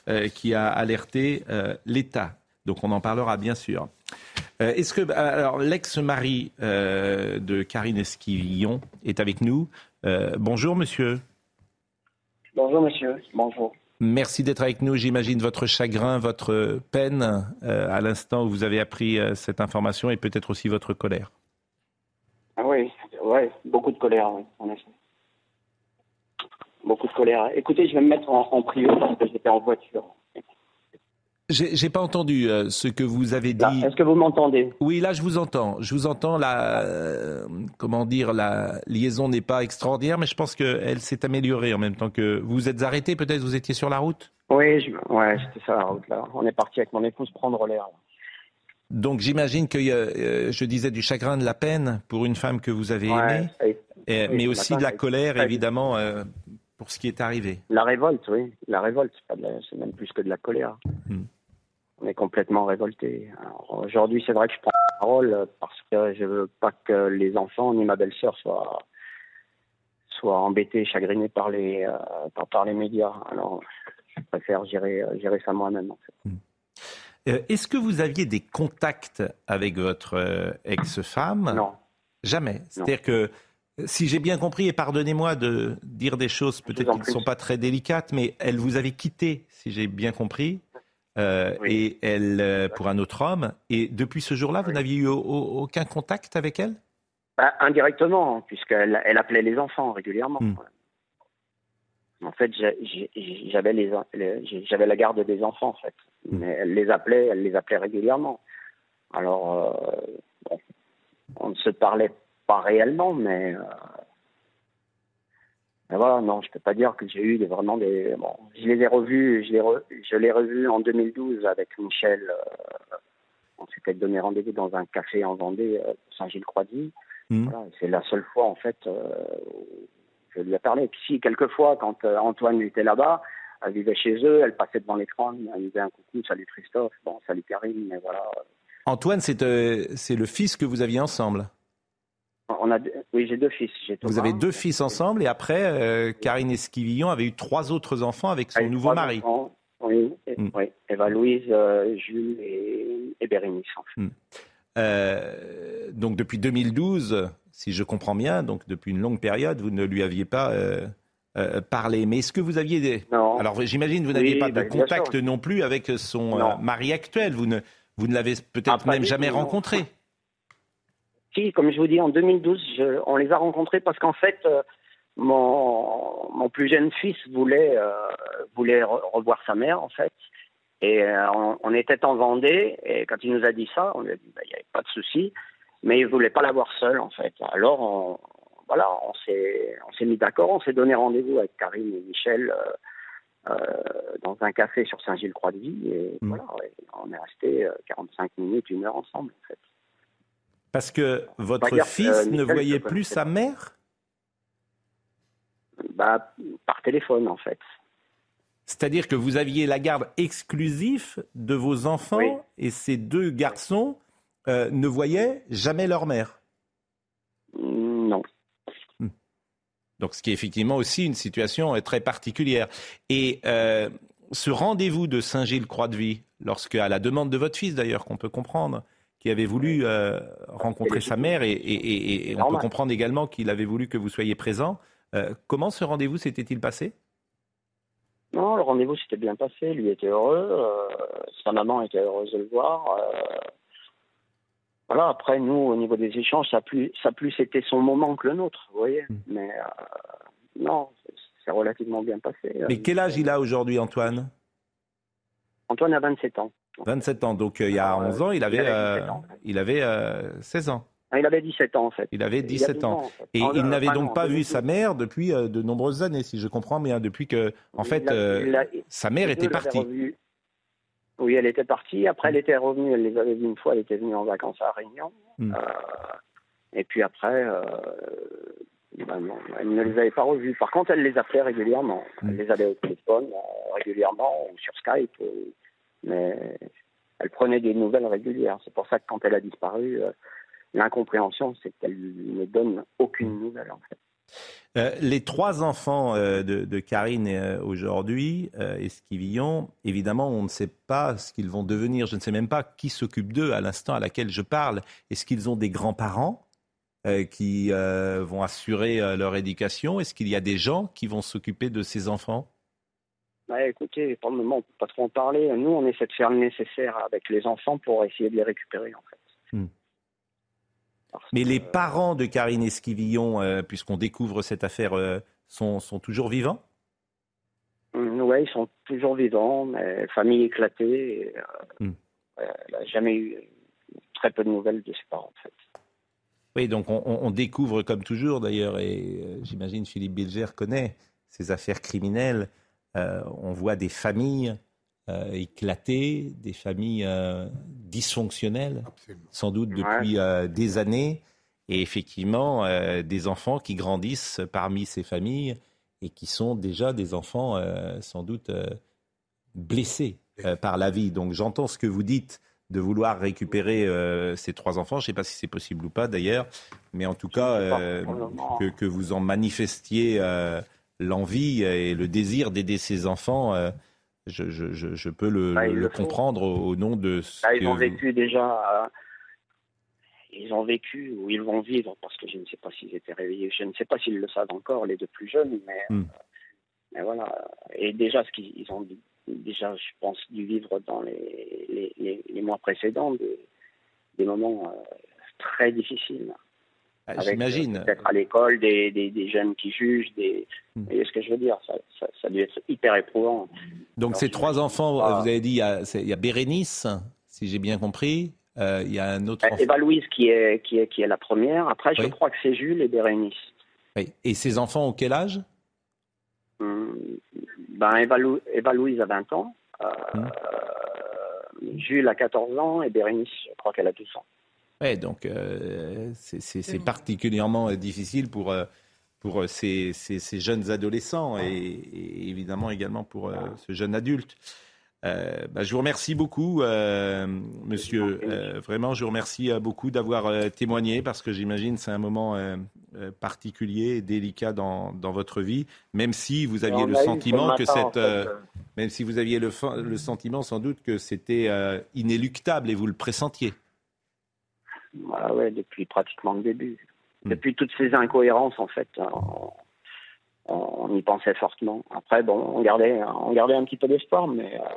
euh, qui a alerté euh, l'État. Donc on en parlera bien sûr. Euh, Est-ce que alors l'ex-mari de Karine Esquivillon est avec nous? Bonjour monsieur. Bonjour monsieur, bonjour. Merci d'être avec nous. J'imagine votre chagrin, votre peine à l'instant où vous avez appris cette information et peut-être aussi votre colère. Ah oui, ouais, beaucoup de colère, oui, en effet. Beaucoup de colère. Écoutez, je vais me mettre en, en privé parce que j'étais en voiture. J'ai pas entendu euh, ce que vous avez dit. Est-ce que vous m'entendez? Oui, là, je vous entends. Je vous entends. La, euh, comment dire, la liaison n'est pas extraordinaire, mais je pense qu'elle s'est améliorée en même temps que vous vous êtes arrêté. Peut-être? Vous étiez sur la route? Oui, je, ouais, c'était ça la route là. On est parti avec mon épouse prendre l'air. Donc, j'imagine que euh, je disais du chagrin, de la peine pour une femme que vous avez Ouais, aimée, et- oui, mais aussi matin, de la colère, évidemment, pour ce qui est arrivé. La révolte, oui. La révolte, c'est même plus que de la colère. Hmm. On est complètement révolté. Aujourd'hui, c'est vrai que je prends la parole parce que je veux pas que les enfants ni ma belle-sœur soient soient embêtés, chagrinés par les euh, par, par les médias. Alors, je préfère gérer euh, gérer ça moi-même. En fait. Euh, Est-ce que vous aviez des contacts avec votre ex-femme? Non. Jamais. C'est-à-dire que, si j'ai bien compris, et pardonnez-moi de dire des choses peut-être qui ne sont pas très délicates, mais elle vous avait quitté, si j'ai bien compris, euh, et elle euh, pour un autre homme. Et depuis ce jour-là, vous n'aviez eu au- au- aucun contact avec elle? Bah, indirectement, puisqu'elle elle appelait les enfants régulièrement. Hmm. En fait, j'avais les, les- j'ai- j'avais la garde des enfants, en fait. Mais elle les appelait, elle les appelait régulièrement. Alors, euh, bon, on ne se parlait pas réellement, mais, euh, mais voilà, non, je peux pas dire que j'ai eu des, vraiment des. Bon, je les ai revus, je l'ai re- je l'ai revu en 2012 avec Michel. euh, on s'était donné rendez-vous dans un café en Vendée, euh, Saint-Gilles-Croix-Vie. Hmm. Voilà, c'est la seule fois en fait euh, où je lui ai parlé. Puis si quelquefois quand euh, Antoine était là-bas, elle vivait chez eux, elle passait devant l'écran, elle disait un coucou, salut Christophe, bon salut Karine, mais voilà. Antoine, c'est euh, c'est le fils que vous aviez ensemble. On a, deux- oui j'ai deux fils. Vous avez deux fils ensemble, et après, euh, Karine Esquivillon avait eu trois autres enfants avec son nouveau mari. enfants. Oui, et- Hmm. oui, Eva Louise, euh, Jules et, et Bérénice. En fait. Euh, donc depuis 2012, si je comprends bien, donc depuis une longue période, vous ne lui aviez pas euh, euh, parlé. Mais est-ce que vous aviez des... Non. Alors j'imagine que vous n'aviez Oui, pas de bien contact non plus avec son euh, mari actuel. Vous ne, vous ne l'avez peut-être Ah, même jamais non. rencontré. Comme je vous dis, en 2012, je- on les a rencontrés parce qu'en fait, euh, mon, mon plus jeune fils voulait, euh, voulait re- revoir sa mère, en fait. Et euh, on, on était en Vendée, et quand il nous a dit ça, on lui a dit, bah, il n'y avait pas de souci, mais il voulait pas la voir seule, en fait. Alors, on, voilà, on s'est, mis d'accord, on s'est donné rendez-vous avec Karine et Michel dans un café sur Saint-Gilles-Croix-de-Vie, et Mm. voilà, ouais, on est resté euh, 45 minutes, une heure ensemble, en fait. Parce que votre dire que, fils euh, ne voyait plus sa mère? Bah, par téléphone, en fait. C'est-à-dire que vous aviez la garde exclusive de vos enfants Oui. et ces deux garçons euh, ne voyaient jamais leur mère? Non. Donc, ce qui est effectivement aussi une situation euh, très particulière. Et euh, ce rendez-vous de Saint-Gilles-Croix-de-Vie, lorsque, à la demande de votre fils d'ailleurs, qu'on peut comprendre, qui avait voulu euh, rencontrer sa mère, et, et- et- et on peut comprendre également qu'il avait voulu que vous soyez présent, euh, comment ce rendez-vous s'était-il passé? Non, le rendez-vous s'était bien passé. Lui était heureux. euh, sa maman était heureuse de le voir. voilà, après, nous, au niveau des échanges, ça a plus, ça plus été son moment que le nôtre, vous voyez. Hmm. Mais non, c'est relativement bien passé. Mais quel âge il a aujourd'hui, Antoine? Antoine a 27 ans. 27 ans. Donc, euh, il y a Alors, euh, 11 ans, il avait, il avait euh, 17 ans. il avait euh, 16 ans. Ah, il avait 17 ans, en fait. Il avait Il y a 17 deux ans. ans, en fait. Et En- il n'avait enfin, donc non, pas vu 2012. sa mère depuis euh, de nombreuses années, si je comprends bien, depuis que, en Il fait, euh, il sa mère était partie. Oui, elle était partie. Après, elle était revenue. Elle les avait vus une fois. Elle était venue en vacances à Réunion. Hmm. Euh, et puis après, euh, ben non, elle ne les avait pas revus. Par contre, elle les appelait régulièrement. Hmm. Elle les avait au téléphone euh, régulièrement ou sur Skype. euh, mais elle prenait des nouvelles régulières. C'est pour ça que quand elle a disparu, euh, l'incompréhension, c'est qu'elle ne donne aucune nouvelle, en fait. Euh, les trois enfants euh, de, de Karine euh, aujourd'hui, euh, Esquivillon, évidemment, on ne sait pas ce qu'ils vont devenir. Je ne sais même pas qui s'occupe d'eux à l'instant à laquelle je parle. Est-ce qu'ils ont des grands-parents qui vont assurer leur éducation? Est-ce qu'il y a des gens qui vont s'occuper de ces enfants? Bah, écoutez, pour le moment, on peut pas trop en parler. Nous, on essaie de faire le nécessaire avec les enfants pour essayer de les récupérer, en fait. Hmm. Mais les parents de Karine Esquivillon, euh, puisqu'on découvre cette affaire, euh, sont, sont toujours vivants? Hum, Ouais, ils sont toujours vivants, mais famille éclatée. et, euh, Hmm. euh, elle n'a jamais eu très peu de nouvelles de ses parents, en fait. Oui, donc on, découvre comme toujours d'ailleurs, et euh, j'imagine Philippe Bilger connaît ces affaires criminelles. Euh, on voit des familles euh, éclatées, des familles euh, dysfonctionnelles, sans doute depuis euh, des années, et effectivement euh, des enfants qui grandissent parmi ces familles et qui sont déjà des enfants euh, sans doute euh, blessés euh, par la vie. Donc j'entends ce que vous dites de vouloir récupérer euh, ces trois enfants. Je ne sais pas si c'est possible ou pas d'ailleurs, mais en tout cas euh, que, que vous en manifestiez euh, l'envie et le désir d'aider ces enfants. euh, je, je- je- je peux le, Bah, le le comprendre au, au nom de ce Là, ils que ont vécu déjà. euh, ils ont vécu ou ils vont vivre parce que je ne sais pas s'ils étaient réveillés. Je ne sais pas s'ils le savent encore, les deux plus jeunes, mais, Hmm. mais voilà. Et déjà, ce qu'ils ils ont déjà, je pense, dû vivre dans les, les, les- les mois précédents des, des moments euh, très difficiles. Ah, Avec, J'imagine. euh, Peut-être à l'école, des, des, des jeunes qui jugent, des. Hmm. Vous voyez ce que je veux dire ça, ça, ça a dû être hyper éprouvant. Donc ces trois enfants, pas- vous avez dit, il y a, c'est- il y a Bérénice, si j'ai bien compris. Euh, il y a un autre enfant. Eva Louise qui est, qui, est, qui est la première. Après, je crois que c'est Jules et Bérénice. Oui. Et ces enfants ont quel âge? Hum, Ben, Eva, Lou- Eva Louise a 20 ans. euh, Hum. Jules a 14 ans et Bérénice, je crois qu'elle a 12 ans. Oui, donc euh, c'est- c'est particulièrement euh, difficile pour, euh, pour ces, ces- ces jeunes adolescents et, et évidemment également pour euh, ce jeune adulte. Euh, bah, je vous remercie beaucoup, monsieur. Vraiment, je vous remercie beaucoup d'avoir témoigné parce que j'imagine c'est un moment particulier et délicat dans, dans votre vie, même si vous aviez le ce sentiment que matin, en cette, fait, même si vous aviez le, le sentiment sans doute que c'était inéluctable et vous le pressentiez. Voilà, ouais, depuis pratiquement le début. Hmm. Depuis toutes ces incohérences, en fait, on, on y pensait fortement. Après, bon, on gardait, on gardait un petit peu d'espoir, mais, euh,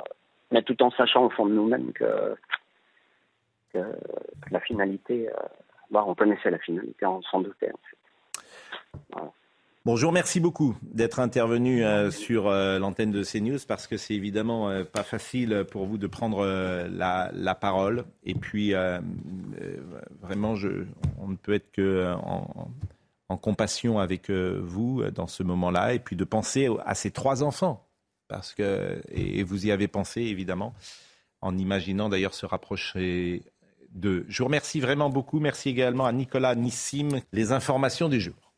mais tout en sachant au fond de nous-mêmes que la finalité, euh, bah, on connaissait la finalité, on s'en doutait. En fait. Voilà. Bon, je vous remercie beaucoup d'être intervenu euh, sur euh, l'antenne de CNews parce que c'est évidemment euh, pas facile pour vous de prendre la, parole. Et puis, vraiment, je, on ne peut être que en, compassion avec vous dans ce moment-là. Et puis de penser à ces trois enfants. Parce que, et vous y avez pensé, évidemment, en imaginant d'ailleurs se rapprocher d'eux. Je vous remercie vraiment beaucoup. Merci également à Nicolas Nissim. Les informations du jour.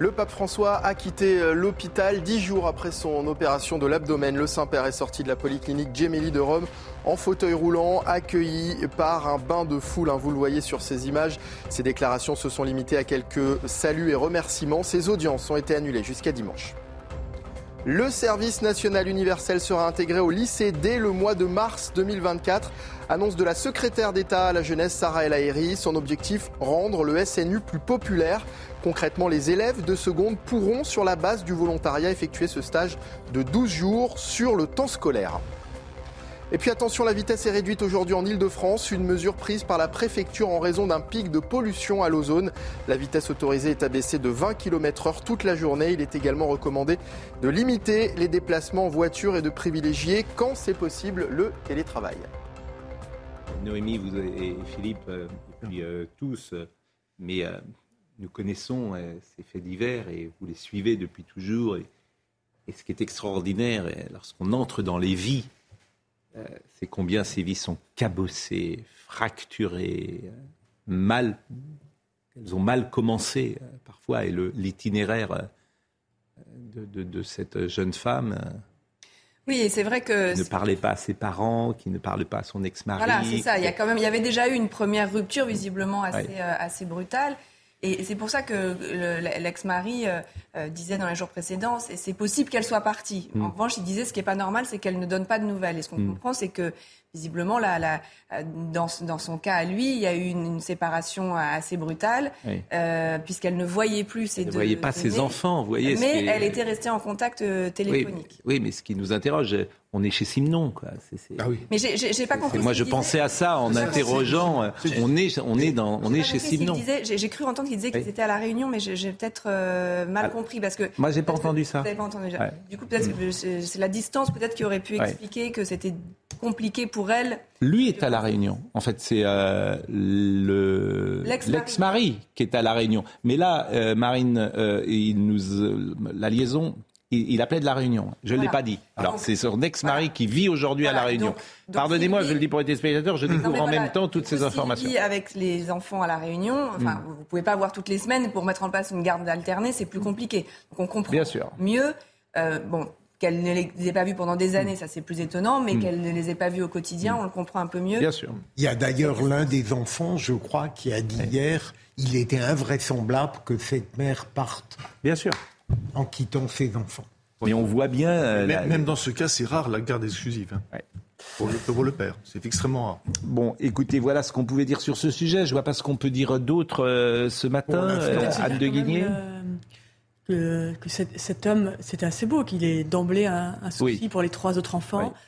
Le pape François a quitté euh, l'hôpital dix jours après son opération de l'abdomen. Le Saint-Père est sorti de la polyclinique Gemelli de Rome en fauteuil roulant, accueilli par un bain de foule. hein, Vous le voyez sur ces images. Ses déclarations se sont limitées à quelques saluts et remerciements. Ses audiences ont été annulées jusqu'à dimanche. Le service national universel sera intégré au lycée dès le mois de mars 2024. Annonce de la secrétaire d'État à la jeunesse Sarah El Haïry. Son objectif, rendre le SNU plus populaire. Concrètement, les élèves de seconde pourront, sur la base du volontariat, effectuer ce stage de 12 jours sur le temps scolaire. Et puis attention, la vitesse est réduite aujourd'hui en Ile-de-France, une mesure prise par la préfecture en raison d'un pic de pollution à l'ozone. La vitesse autorisée est abaissée de 20 km/h toute la journée. Il est également recommandé de limiter les déplacements en voiture et de privilégier, quand c'est possible, le télétravail. Noémie vous et Philippe, euh, et puis euh, tous, euh, mais nous connaissons ces faits divers et vous les suivez depuis toujours. Et, ce qui est extraordinaire, lorsqu'on entre dans les vies, c'est combien ces vies sont cabossées, fracturées, euh, mal, elles ont mal commencé euh, parfois, et l'itinéraire euh, de, de- de cette jeune femme. euh, Oui, c'est vrai que qui ne parlait pas à ses parents, qui ne parlait pas à son ex-mari. Voilà, c'est ça. Il y a quand même, il y avait déjà eu une première rupture visiblement assez, Ouais. euh, assez brutale. Et c'est pour ça que le- l'ex-mari euh, euh, disait dans les jours précédents, c'est possible qu'elle soit partie. Mm. En revanche, il disait ce qui est pas normal, c'est qu'elle ne donne pas de nouvelles. Et ce qu'on Mm. comprend, c'est que visiblement, là, là, euh, dans, dans, son cas à lui, il y a eu une, une séparation assez brutale, Oui. euh, puisqu'elle ne voyait plus ses Elle ne voyait pas ses enfants, vous voyez. Mais est- elle était restée en contact Oui, téléphonique. oui, mais ce qui nous interroge, on est chez Simon, quoi. Ah oui. Mais j'ai- pas compris. moi, je pensais à ça en pas interrogeant. euh, On est, on est dans, on est pas chez Simon. J'ai cru entendre qu'il disait qu'ils étaient à la Réunion, mais j'ai peut-être euh, mal Ah, compris parce que. Moi, j'ai pas que- entendu ça. Vous pas entendu. Ouais. Du coup, peut-être que c'est la distance peut-être qui aurait pu Ouais. expliquer que c'était compliqué pour elle. Lui est à la Réunion. En fait, c'est euh, le L'ex-mari. l'ex-mari qui est à la Réunion. Mais là, euh, Marine, euh, il nous, euh, la liaison, il, il appelait de la Réunion. Je ne l'ai pas dit. Alors, Donc- c'est son ex-mari qui vit aujourd'hui à la Réunion. donc- donc Pardonnez-moi, je le dis pour les téléspectateurs, je Non, découvre en même temps toutes ces informations. Avec les enfants à la Réunion, enfin, vous ne pouvez pas voir toutes les semaines pour mettre en place une garde alternée, c'est plus compliqué. Donc on comprend Bien sûr. mieux. euh, bon, qu'elle ne les ait pas vus pendant des années, ça c'est plus étonnant, mais qu'elle ne les ait pas vus au quotidien, on le comprend un peu mieux. Bien sûr. Il y a d'ailleurs l'un des enfants, je crois, qui a dit hier, il était invraisemblable que cette mère parte Bien sûr. En quittant ses enfants. Mais on voit bien. euh, Même, la- même dans ce cas, c'est rare la garde exclusive. hein. Ouais. Pour, le, pour le père, c'est extrêmement rare. Bon, écoutez, voilà ce qu'on pouvait dire sur ce sujet. Je vois pas ce qu'on peut dire d'autre euh, ce matin. Euh, Anne de Guigné. euh, que, que cet, cet homme, c'était assez beau qu'il ait d'emblée un, un souci Oui. pour les trois autres enfants. Oui.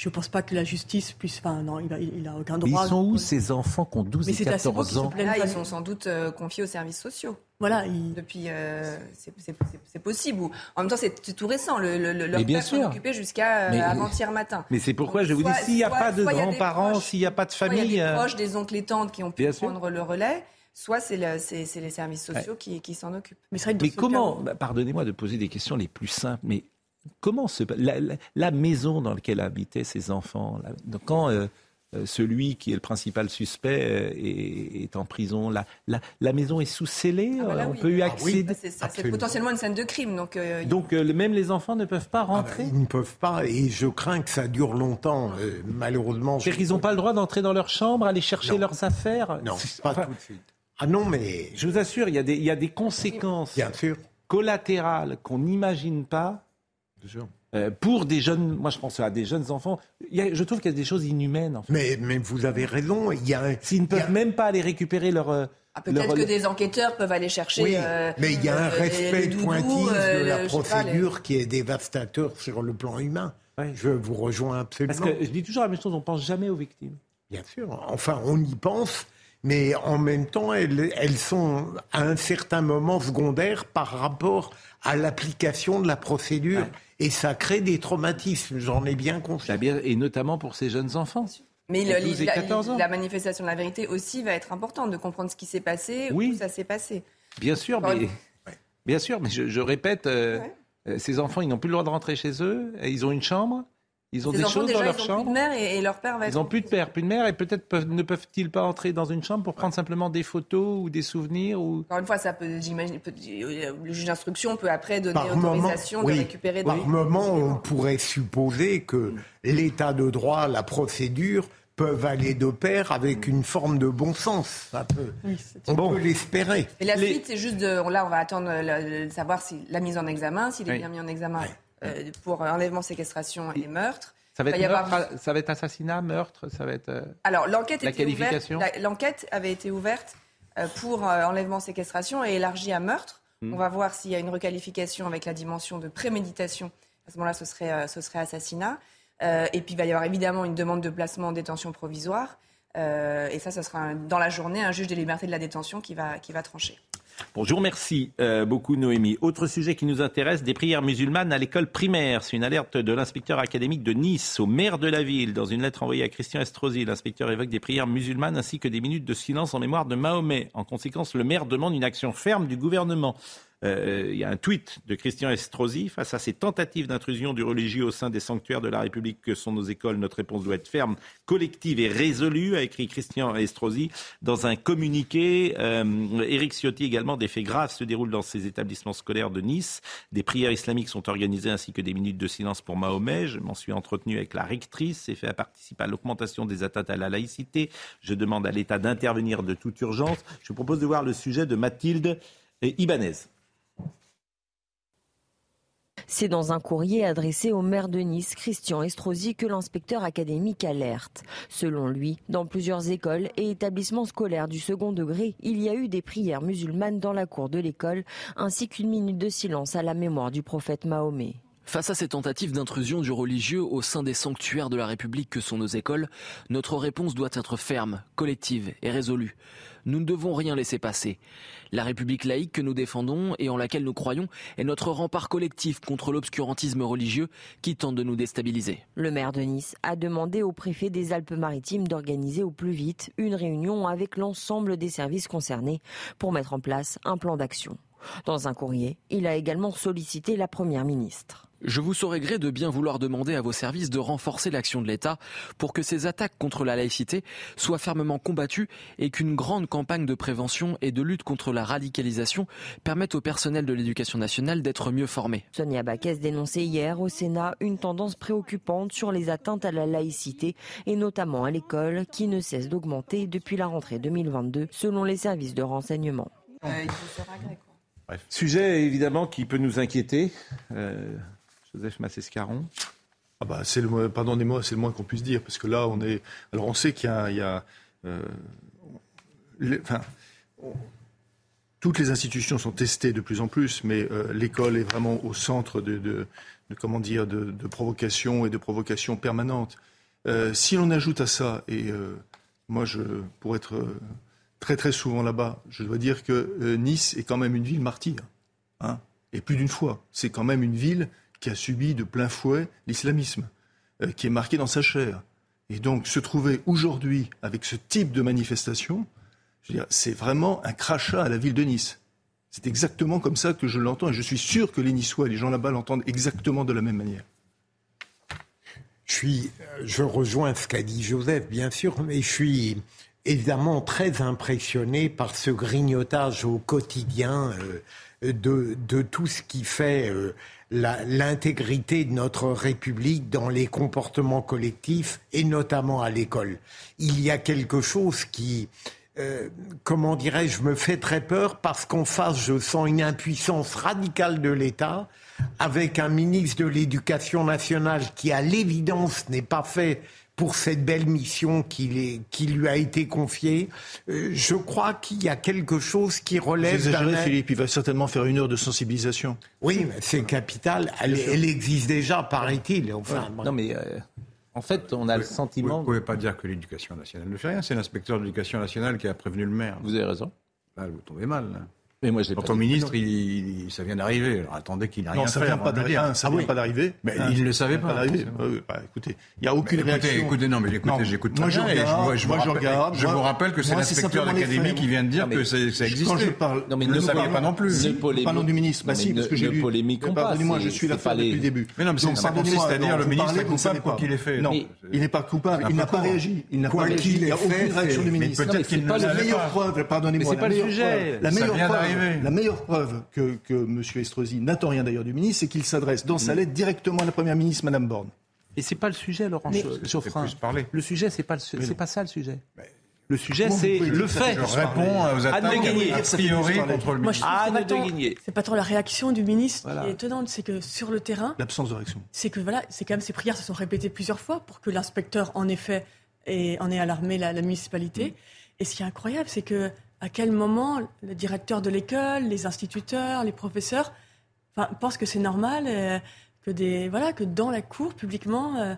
Je ne pense pas que la justice puisse. Enfin, non, il a, il a aucun Mais droit. ils sont où ces enfants qui ont 12 Mais et c'est assez beau 14 qu'ils se ans Là, pas ils sont sans doute euh, confiés aux services sociaux. Voilà, il- Depuis, euh, c'est- possible. Ou- En même temps, c'est tout récent. Le, le, le- leur Mais bien sûr. occupait jusqu'à euh, Mais- avant-hier matin. Mais c'est pourquoi Donc, je vous dis, soit- s'il n'y a soit- pas de grands-parents, s'il n'y a pas de soit il y a famille. des euh, proches, des oncles et tantes qui ont pu sûr. prendre le relais, soit c'est le- c'est c'est les services sociaux qui, qui s'en occupent. mais, Mais comment, bah, pardonnez-moi de poser des questions les plus simples, mais comment se, la, la- la maison dans laquelle habitaient ces enfants, là, donc quand euh, euh, celui qui est le principal suspect euh, est, est en prison, la, la, la maison est sous scellée, Ah bah on oui. peut y Ah oui. accéder? Ça, C'est potentiellement une scène de crime. Donc, euh, Donc euh, même les enfants ne peuvent pas Ah ben, rentrer. ils ne peuvent pas, et je crains que ça dure longtemps. euh, malheureusement, je- C'est-à-dire qu'ils n'ont pas le droit d'entrer dans leur chambre, aller chercher Non. leurs affaires? Non, C'est- pas enfin, tout de suite. Ah non, mais Je vous assure, il y a des, il y a des conséquences bien sûr. collatérales qu'on n'imagine pas sûr. euh, pour des jeunes. Moi, je pense à des jeunes enfants. Il y a- je trouve qu'il y a des choses inhumaines. En fait. Mais, mais vous avez raison, il y a un- S'ils ne a- peuvent même pas aller récupérer leur. euh, ah, peut-être leur- que des enquêteurs peuvent aller chercher. Oui, euh, mais il y a un euh, respect euh, de la pas, les- procédure qui est dévastateur sur le plan humain. Ouais. Je vous rejoins absolument. Parce que je dis toujours la même chose, on pense jamais aux victimes. Bien sûr. Enfin, on y pense, mais en même temps, elles, elles sont à un certain moment secondaires par rapport à l'application de la procédure. Ouais. Et ça crée des traumatismes, j'en ai bien conscience. Et notamment pour ces jeunes enfants. Mais Entre le- 12 et la, 14 ans. la manifestation de la vérité aussi va être importante, de comprendre ce qui s'est passé, Oui. où ça s'est passé. Bien sûr, Encore mais, une- bien sûr, mais je, je répète, euh, Ouais. euh, ces enfants, ils n'ont plus le droit de rentrer chez eux. Ils ont une chambre. Ils ont Ces des enfants, choses déjà, dans leur ils ont chambre. plus de mère et, et leur père va être. Ils n'ont plus de père, plus de mère, et peut-être peuvent- ne peuvent-ils pas entrer dans une chambre pour prendre simplement des photos ou des souvenirs ou... Encore une fois, ça peut, j'imagine, peut- le juge d'instruction peut après donner Par moment, autorisation oui, de récupérer par des moment, on pourrait supposer que l'état de droit, la procédure peuvent aller de pair avec une forme de bon sens. Ça peut, oui, c'est- on Bon. peut l'espérer. Et la Les- suite, c'est juste de. Là, on va attendre le- le- savoir si la mise en examen, s'il est Oui. bien mis en examen euh, pour enlèvement, séquestration et meurtre. Ça va, être y avoir- meurtre, ça va être assassinat, meurtre, ça va être... euh, Alors, l'enquête La qualification L'enquête avait été ouverte euh, pour enlèvement, séquestration et élargie à meurtre. Hmm. On va voir s'il y a une requalification avec la dimension de préméditation. À ce moment-là, ce serait, ce serait assassinat. Et puis, il va y avoir évidemment une demande de placement en détention provisoire. Et ça, ce sera un- dans la journée un juge des libertés de la détention qui va, qui va trancher. Bon, je vous remercie euh, beaucoup, Noémie. Autre sujet qui nous intéresse, des prières musulmanes à l'école primaire. C'est une alerte de l'inspecteur académique de Nice au maire de la ville. Dans une lettre envoyée à Christian Estrosi, l'inspecteur évoque des prières musulmanes ainsi que des minutes de silence en mémoire de Mahomet. En conséquence, le maire demande une action ferme du gouvernement. Euh, Il y a un tweet de Christian Estrosi face à ces tentatives d'intrusion du religieux au sein des sanctuaires de la République que sont nos écoles. Notre réponse doit être ferme, collective et résolue, a écrit Christian Estrosi dans un communiqué. Euh, Éric Ciotti également, des faits graves se déroulent dans ces établissements scolaires de Nice. Des prières islamiques sont organisées ainsi que des minutes de silence pour Mahomet. Je m'en suis entretenu avec la rectrice. Ces faits participent à l'augmentation des atteintes à la laïcité. Je demande à l'État d'intervenir de toute urgence. Je propose de voir le sujet de Mathilde Ibanez. C'est dans un courrier adressé au maire de Nice, Christian Estrosi, que l'inspecteur académique alerte. Selon lui, dans plusieurs écoles et établissements scolaires du second degré, il y a eu des prières musulmanes dans la cour de l'école, ainsi qu'une minute de silence à la mémoire du prophète Mahomet. Face à ces tentatives d'intrusion du religieux au sein des sanctuaires de la République que sont nos écoles, notre réponse doit être ferme, collective et résolue. Nous ne devons rien laisser passer. La République laïque que nous défendons et en laquelle nous croyons est notre rempart collectif contre l'obscurantisme religieux qui tente de nous déstabiliser. Le maire de Nice a demandé au préfet des Alpes-Maritimes d'organiser au plus vite une réunion avec l'ensemble des services concernés pour mettre en place un plan d'action. Dans un courrier, il a également sollicité la Première ministre. Je vous saurais gré de bien vouloir demander à vos services de renforcer l'action de l'État pour que ces attaques contre la laïcité soient fermement combattues et qu'une grande campagne de prévention et de lutte contre la radicalisation permette au personnel de l'éducation nationale d'être mieux formé. Sonia Baquès dénonçait hier au Sénat une tendance préoccupante sur les atteintes à la laïcité et notamment à l'école qui ne cesse d'augmenter depuis la rentrée 2022 selon les services de renseignement. Bref. Sujet évidemment qui peut nous inquiéter. Euh, Joseph Massescaron. Ah bah, c'est le, pardonnez-moi, c'est le moins qu'on puisse dire, parce que là, on est. Alors, on sait qu'il y a. Euh, toutes les institutions sont testées de plus en plus, mais euh, l'école est vraiment au centre de, de, comment dire, de, de, provocation et de provocation permanente. Euh, si l'on ajoute à ça, et moi, je, pour être très très souvent là-bas, je dois dire que Nice est quand même une ville martyre, hein, et plus d'une fois. C'est quand même une ville qui a subi de plein fouet l'islamisme, euh, qui est marqué dans sa chair. Et donc se trouver aujourd'hui avec ce type de manifestation, c'est vraiment un crachat à la ville de Nice. C'est exactement comme ça que je l'entends et je suis sûr que les Niçois, les gens là-bas l'entendent exactement de la même manière. Je, je rejoins ce qu'a dit Joseph, bien sûr, mais je suis évidemment très impressionné par ce grignotage au quotidien euh, de, de, tout ce qui fait euh, l'intégrité de notre République dans les comportements collectifs et notamment à l'école. Il y a quelque chose qui, euh, comment dirais-je, me fait très peur parce qu'en face, je sens une impuissance radicale de l'État avec un ministre de l'Éducation nationale qui, à l'évidence, n'est pas fait pour cette belle mission qui, qui lui a été confiée. Euh, je crois qu'il y a quelque chose qui relève d'un... Philippe, il va certainement faire une heure de sensibilisation. Oui, c'est capital. Elle, elle, existe déjà, paraît-il. Enfin, Non, mais... Euh, en fait, on a le sentiment. Vous ne pouvez pas dire que l'éducation nationale ne fait rien. C'est l'inspecteur de l'éducation nationale qui a prévenu le maire. Vous avez raison. Là, vous tombez mal. Là. Mais moi, Quant au ministre, il, il, ça vient d'arriver. Alors attendez qu'il n'ait rien non, ça fait. Vient pas dire. ça ah, vient oui. pas d'arriver. Mais il ne le savait pas. pas bah, écoutez, il n'y a aucune mais écoutez, réaction. Écoutez, non, mais écoutez, j'écoute moi, je regarde, je, moi, vous je rappelle, regarde. Je vous rappelle que c'est l'inspecteur d'académie qui vient de dire que ça existait. Quand je parle, non, mais ne le saviez pas non plus. Parlons du ministre. Bah si, parce que j'ai lu. Pardonnez-moi, je suis l'affaire depuis le début. Mais non, mais ça consiste à dire le ministre est coupable pour qu'il ait fait. Non, il n'est pas coupable. Il n'a pas réagi. Il n'a pas réagi. Il n'y a aucune réaction du ministre. Peut-être qu'il ne La meilleure preuve, pardonnez-moi. C'est pas le sujet. La meilleure preuve que que M. Estrosi n'attend rien d'ailleurs du ministre, c'est qu'il s'adresse dans sa lettre directement à la Première ministre, Mme Borne. Et c'est pas le sujet, Laurent Geoffrin. Le sujet, c'est pas, pas ça le sujet. Le sujet, c'est le fait. Je réponds aux attaques a priori contre le ministre. Anne de C'est pas tant la réaction du ministre voilà. qui est étonnante, c'est que sur le terrain, l'absence de réaction. C'est que voilà, c'est quand même ces prières se sont répétées plusieurs fois pour que l'inspecteur, en effet, ait, en ait alarmé la, la municipalité. Et ce qui est incroyable, c'est que à quel moment le directeur de l'école, les instituteurs, les professeurs enfin, pensent que c'est normal euh, que, des, voilà, que dans la cour, publiquement, euh,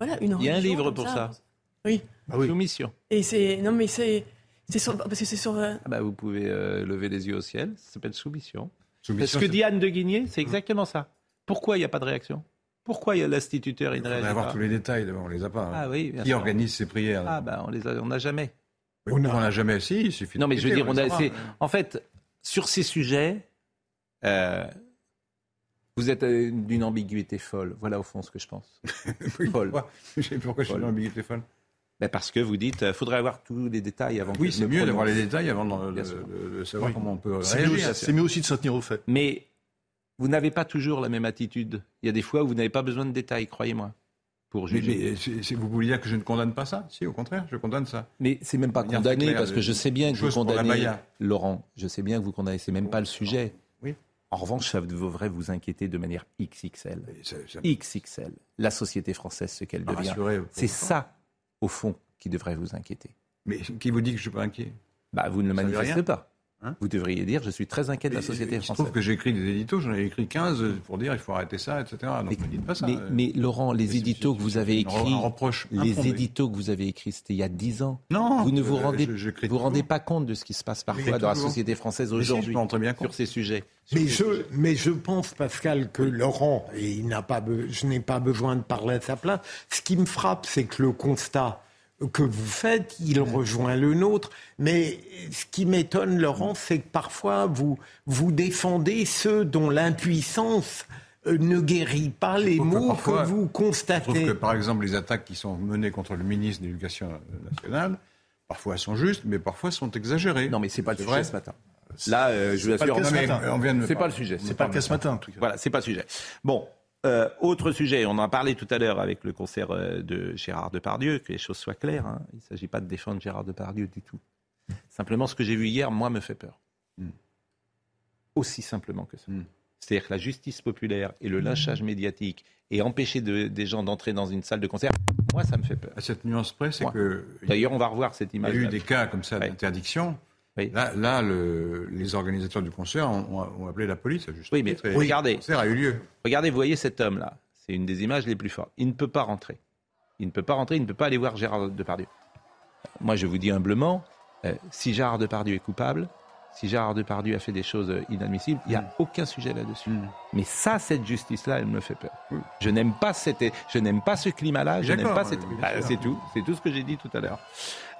voilà, une Il y a un livre pour ça. ça. Oui. Oui. Soumission. Et c'est. Non, mais c'est. C'est sur, parce que c'est sur. Euh... Ah bah vous pouvez euh, lever les yeux au ciel, ça s'appelle soumission. soumission. Ce que dit Anne de Guigné, c'est exactement ça. Pourquoi il n'y a pas de réaction? Pourquoi il y a l'instituteur, il ne réagit pas? avoir tous les détails, on les a pas. Ah oui, Qui sûr. organise ces prières Ah ben, bah, on les a, on n'a jamais. On n'a jamais, si, il suffit Non, mais je veux dire, on a, c'est, en fait, sur ces sujets, euh, vous êtes d'une ambiguïté folle. Voilà au fond ce que je pense. oui, folle. Pourquoi, pourquoi je suis d'une ambiguïté folle ben Parce que vous dites, il euh, faudrait avoir tous les détails avant Oui, que c'est mieux d'avoir les détails avant de, de, de, de savoir oui. comment on peut c'est réagir. Mieux, c'est mieux aussi de s'en tenir au fait. Mais vous n'avez pas toujours la même attitude. Il y a des fois où vous n'avez pas besoin de détails, croyez-moi. Pour juger. Mais, mais vous voulez dire que je ne condamne pas ça? Si, au contraire, je condamne ça. Mais c'est même pas condamné parce que je sais bien que vous condamnez. Laurent, je sais bien que vous condamnez. C'est même pas le sujet. Oui. En revanche, ça devrait vous inquiéter de manière XXL. XXL. La société française, ce qu'elle devient. C'est ça, au fond, qui devrait vous inquiéter. Mais qui vous dit que je ne suis pas inquiet? Bah, Vous ne le manifestez pas. Hein vous devriez dire je suis très inquiet de la société française. Je trouve que j'ai écrit des éditos, j'en ai écrit 15 pour dire il faut arrêter ça, etc. Donc mais, ne dites pas ça. Mais, Laurent, les éditos que vous avez écrits, les éditos que vous avez écrits, c'était il y a 10 ans. Non, vous ne vous rendez, vous rendez pas compte de ce qui se passe parfois dans la société française aujourd'hui sur ces sujets. mais, je, mais je pense, Pascal, que Laurent, et il n'a pas, je n'ai pas besoin de parler à sa place, ce qui me frappe, c'est que le constat que vous faites, il rejoint le nôtre. Mais ce qui m'étonne, Laurent, c'est que parfois vous, vous défendez ceux dont l'impuissance euh, ne guérit pas les mots que, vous constatez. Je trouve que, par exemple, les attaques qui sont menées contre le ministre de l'Éducation nationale, parfois elles sont justes, mais parfois elles sont exagérées. Non, mais c'est pas le sujet ce matin. Là, euh, je vous assure, c'est pas le sujet. C'est pas le cas ce matin, en tout cas. Voilà, c'est pas le sujet. Bon, euh, autre sujet, on en a parlé tout à l'heure avec le concert euh, de Gérard Depardieu, que les choses soient claires. Hein. Il ne s'agit pas de défendre Gérard Depardieu du tout. Simplement, ce que j'ai vu hier, moi, me fait peur. Hmm. Aussi simplement que ça. Hmm. C'est-à-dire que la justice populaire et le lynchage médiatique et empêcher des gens d'entrer dans une salle de concert, moi, ça me fait peur. À cette nuance près, c'est que. D'ailleurs, on va revoir cette image. Il y a eu des cas comme ça d'interdiction. Là, les organisateurs du concert ont, appelé la police, Oui, mais regardez. Le concert a eu lieu. Regardez, vous voyez cet homme-là. C'est une des images les plus fortes. Il ne peut pas rentrer. Il ne peut pas rentrer, il ne peut pas aller voir Gérard Depardieu. Moi, je vous dis humblement, euh, si Gérard Depardieu est coupable, si Gérard Depardieu a fait des choses inadmissibles, il n'y a mm. aucun sujet là-dessus. Mm. Mais ça, cette justice-là, elle me fait peur. Je n'aime pas cette, je n'aime pas ce climat-là. Je n'aime pas cette. Bah, c'est tout. C'est tout ce que j'ai dit tout à l'heure.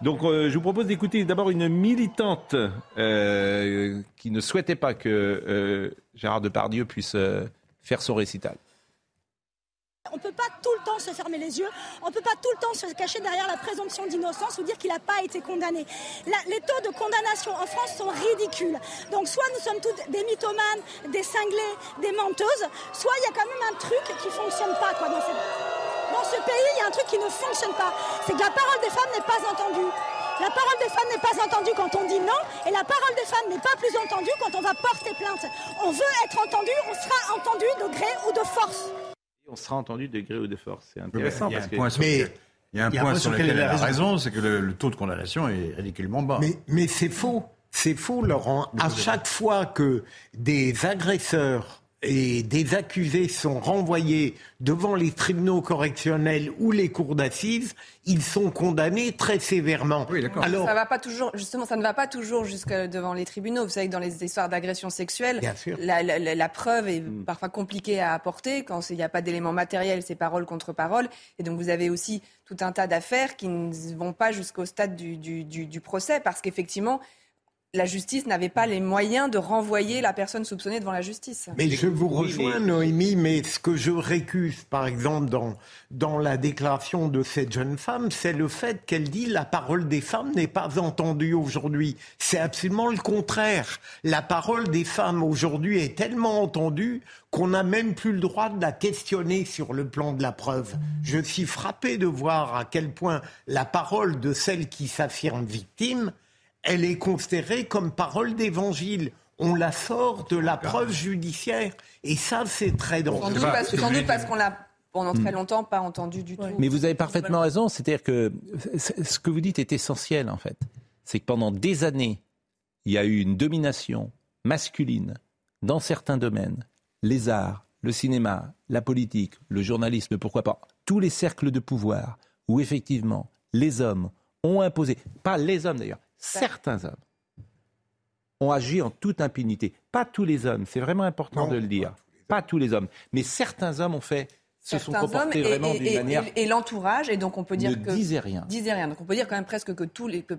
Donc, euh, je vous propose d'écouter d'abord une militante euh, qui ne souhaitait pas que euh, Gérard Depardieu puisse faire son récital. On ne peut pas tout le temps se fermer les yeux, on ne peut pas tout le temps se cacher derrière la présomption d'innocence ou dire qu'il n'a pas été condamné. les taux de condamnation en France sont ridicules. Donc soit nous sommes toutes des mythomanes, des cinglés, des menteuses, soit il y a quand même un truc qui ne fonctionne pas. Dans ce pays, il y a un truc qui ne fonctionne pas. C'est que la parole des femmes n'est pas entendue. La parole des femmes n'est pas entendue quand on dit non, et la parole des femmes n'est pas plus entendue quand on va porter plainte. On veut être entendu, on sera entendu de gré ou de force. On sera entendu de gré ou de force. C'est intéressant. Il y a un point sur, lequel, il y a un point sur lequel elle a raison, c'est que le, taux de condamnation est ridiculement bas. Mais, mais c'est faux. C'est faux, Laurent. À chaque fois que des agresseurs et des accusés sont renvoyés devant les tribunaux correctionnels ou les cours d'assises, ils sont condamnés très sévèrement. Oui, Alors, ça va pas toujours, justement, ça ne va pas toujours jusque devant les tribunaux. Vous savez que dans les histoires d'agression sexuelle, la, preuve est mm. parfois compliquée à apporter quand il n'y a pas d'éléments matériels, c'est parole contre parole. Et donc vous avez aussi tout un tas d'affaires qui ne vont pas jusqu'au stade du, du procès parce qu'effectivement, la justice n'avait pas les moyens de renvoyer la personne soupçonnée devant la justice. Mais je vous rejoins, Noémie, mais ce que je récuse, par exemple, dans, dans la déclaration de cette jeune femme, c'est le fait qu'elle dit la parole des femmes n'est pas entendue aujourd'hui. C'est absolument le contraire. La parole des femmes aujourd'hui est tellement entendue qu'on n'a même plus le droit de la questionner sur le plan de la preuve. Je suis frappé de voir à quel point la parole de celle qui s'affirme victime elle est considérée comme parole d'évangile. On la sort de la preuve judiciaire. Et ça, c'est très dangereux. Sans doute parce, qu'on l'a pendant très hmm. longtemps pas entendu du tout. Mais vous avez parfaitement raison. C'est-à-dire que ce que vous dites est essentiel, en fait. C'est que pendant des années, il y a eu une domination masculine dans certains domaines. Les arts, le cinéma, la politique, le journalisme, pourquoi pas. Tous les cercles de pouvoir où effectivement les hommes ont imposé, pas les hommes d'ailleurs, certains hommes ont agi en toute impunité. Pas tous les hommes, c'est vraiment important de le dire. Pas tous les hommes. Mais certains hommes ont fait se sont comportés vraiment d'une manière. Et, l'entourage, et donc on peut dire ne que. disait rien. Disait rien. Donc on peut dire quand même presque que tous les, que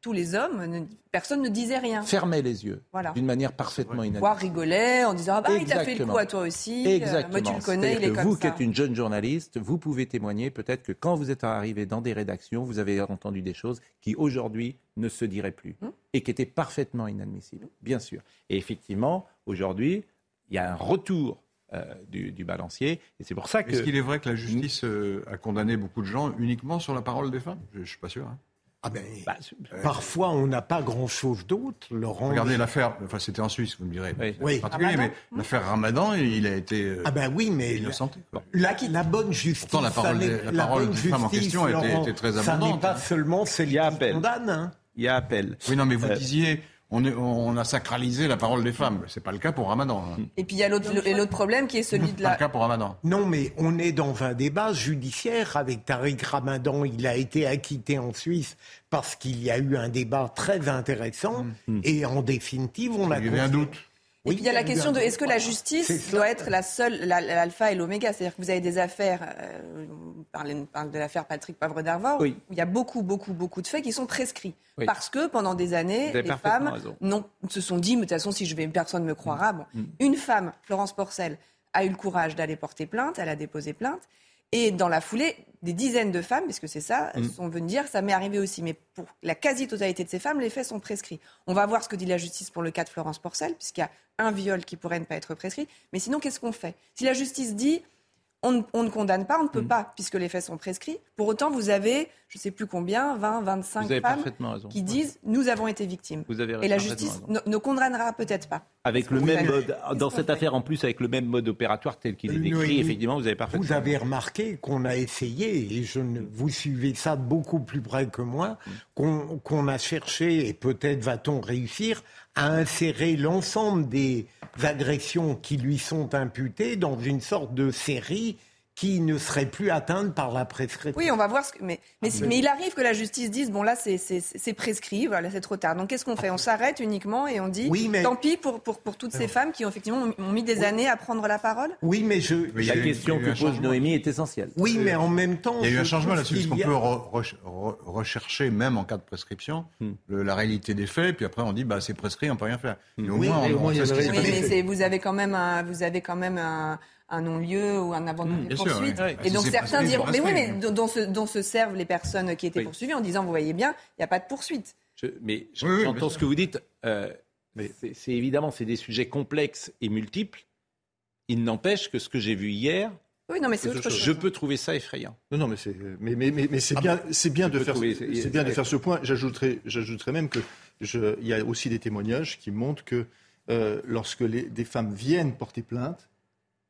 tous les hommes, personne ne disait rien. Fermait les yeux. Voilà. D'une manière parfaitement inadmissible. Voire rigolait en disant Ah bah, il t'a fait le coup à toi aussi. Exactement. moi, tu le connais, il est, comme vous ça. qui êtes une jeune journaliste, vous pouvez témoigner peut-être que quand vous êtes arrivé dans des rédactions, vous avez entendu des choses qui aujourd'hui ne se diraient plus hum. et qui étaient parfaitement inadmissibles, bien sûr. Et effectivement, aujourd'hui, il y a un retour euh, du, balancier. Et c'est pour ça que. Est-ce qu'il est vrai que la justice euh, a condamné beaucoup de gens uniquement sur la parole des femmes? Je ne suis pas sûr. Hein. Ah ben, parfois, on n'a pas grand-chose d'autre, Laurent. Regardez l'affaire, enfin c'était en Suisse, vous me direz. Oui. Particulier, mais l'affaire Ramadan, il a été euh, Ah ben oui, mais innocenté. la, la bonne justice, Pourtant, la parole ça la parole bonne des femmes en question était- Laurent, était très Ça n'est abondante, pas hein. seulement celle qui condamne. hein. Il y a appel. Oui, non, mais vous Euh, disiez, on, est- on a sacralisé la parole des femmes. C'est pas le cas pour Ramadan. hein. Et puis il y a l'autre problème qui est celui de Pas le la. cas pour Ramadan. Non, mais on est dans un débat judiciaire avec Tariq Ramadan. Il a été acquitté en Suisse parce qu'il y a eu un débat très intéressant. Et en définitive, on a. Il y avait un considéré- Et puis il y a la question de est-ce que la justice doit être la seule, la- l'alpha et l'oméga? C'est-à-dire que vous avez des affaires, euh, on, parle, on parle de l'affaire Patrick Pavre d'Arvor, Oui. où il y a beaucoup, beaucoup, beaucoup de faits qui sont prescrits. Oui. Parce que pendant des années, les femmes non, se sont dit, mais de toute façon, si je vais, personne ne me croira. Bon. Mm. Une femme, Florence Porcel, a eu le courage d'aller porter plainte, elle a déposé plainte. Et dans la foulée, des dizaines de femmes, parce que c'est ça, Mm. sont venues dire ça m'est arrivé aussi. Mais pour la quasi-totalité de ces femmes, les faits sont prescrits. On va voir ce que dit la justice pour le cas de Florence Porcel, puisqu'il y a un viol qui pourrait ne pas être prescrit. Mais sinon, qu'est-ce qu'on fait? Si la justice dit on, ne- on ne condamne pas, on ne peut Mm. pas, puisque les faits sont prescrits. Pour autant, vous avez, je ne sais plus combien, 20, 25 Vous avez femmes qui disent nous avons été victimes. Vous avez Et la justice ne, ne condamnera peut-être pas. Avec le même mode, dans cette affaire en plus, avec le même mode opératoire tel qu'il est décrit, Noémie, effectivement, vous avez parfaitement Vous avez remarqué qu'on a essayé, et je ne, vous suivez ça beaucoup plus près que moi, qu'on qu'on a cherché, et peut-être va-t-on réussir, à insérer l'ensemble des agressions qui lui sont imputées dans une sorte de série qui ne serait plus atteinte par la prescription. Oui, on va voir ce que. Mais, mais, Ah, mais- mais il arrive que la justice dise bon, là, c'est- prescrit, voilà, c'est trop tard. Donc, qu'est-ce qu'on fait? On s'arrête uniquement et on dit Oui, mais- tant pis pour, pour, pour toutes ces femmes qui ont effectivement ont mis des années à prendre la parole? Oui, mais je... La question que pose. Noémie est essentielle. Oui, mais en même temps... Il y a eu un changement là-dessus, parce qu'on peut re- re- re- rechercher, même en cas de prescription, Hmm. le- la réalité des faits, puis après on dit bah, c'est prescrit, on peut rien faire. Mais au Oui, moins, mais on, mais vous avez quand même un, vous avez quand même un, un non-lieu ou un abandon Mmh, sûr, poursuites. oui. Et donc certains diront, mais oui, mais dont, dont se, dont se servent les personnes qui étaient Oui. poursuivies en disant, vous voyez bien, il n'y a pas de poursuite. Je- mais j'entends ce que vous dites. euh, mais c'est évidemment, c'est des sujets complexes et multiples. Il n'empêche que ce que j'ai vu hier, Oui, non, mais c'est autre chose. je peux trouver ça effrayant. Non, non, mais c'est, mais, mais, mais, mais c'est bien, c'est bien de faire, trouver- c'est bien de faire ce point. J'ajouterais, j'ajouterais même que je, il y a aussi des témoignages qui montrent que euh, lorsque les, des femmes viennent porter plainte,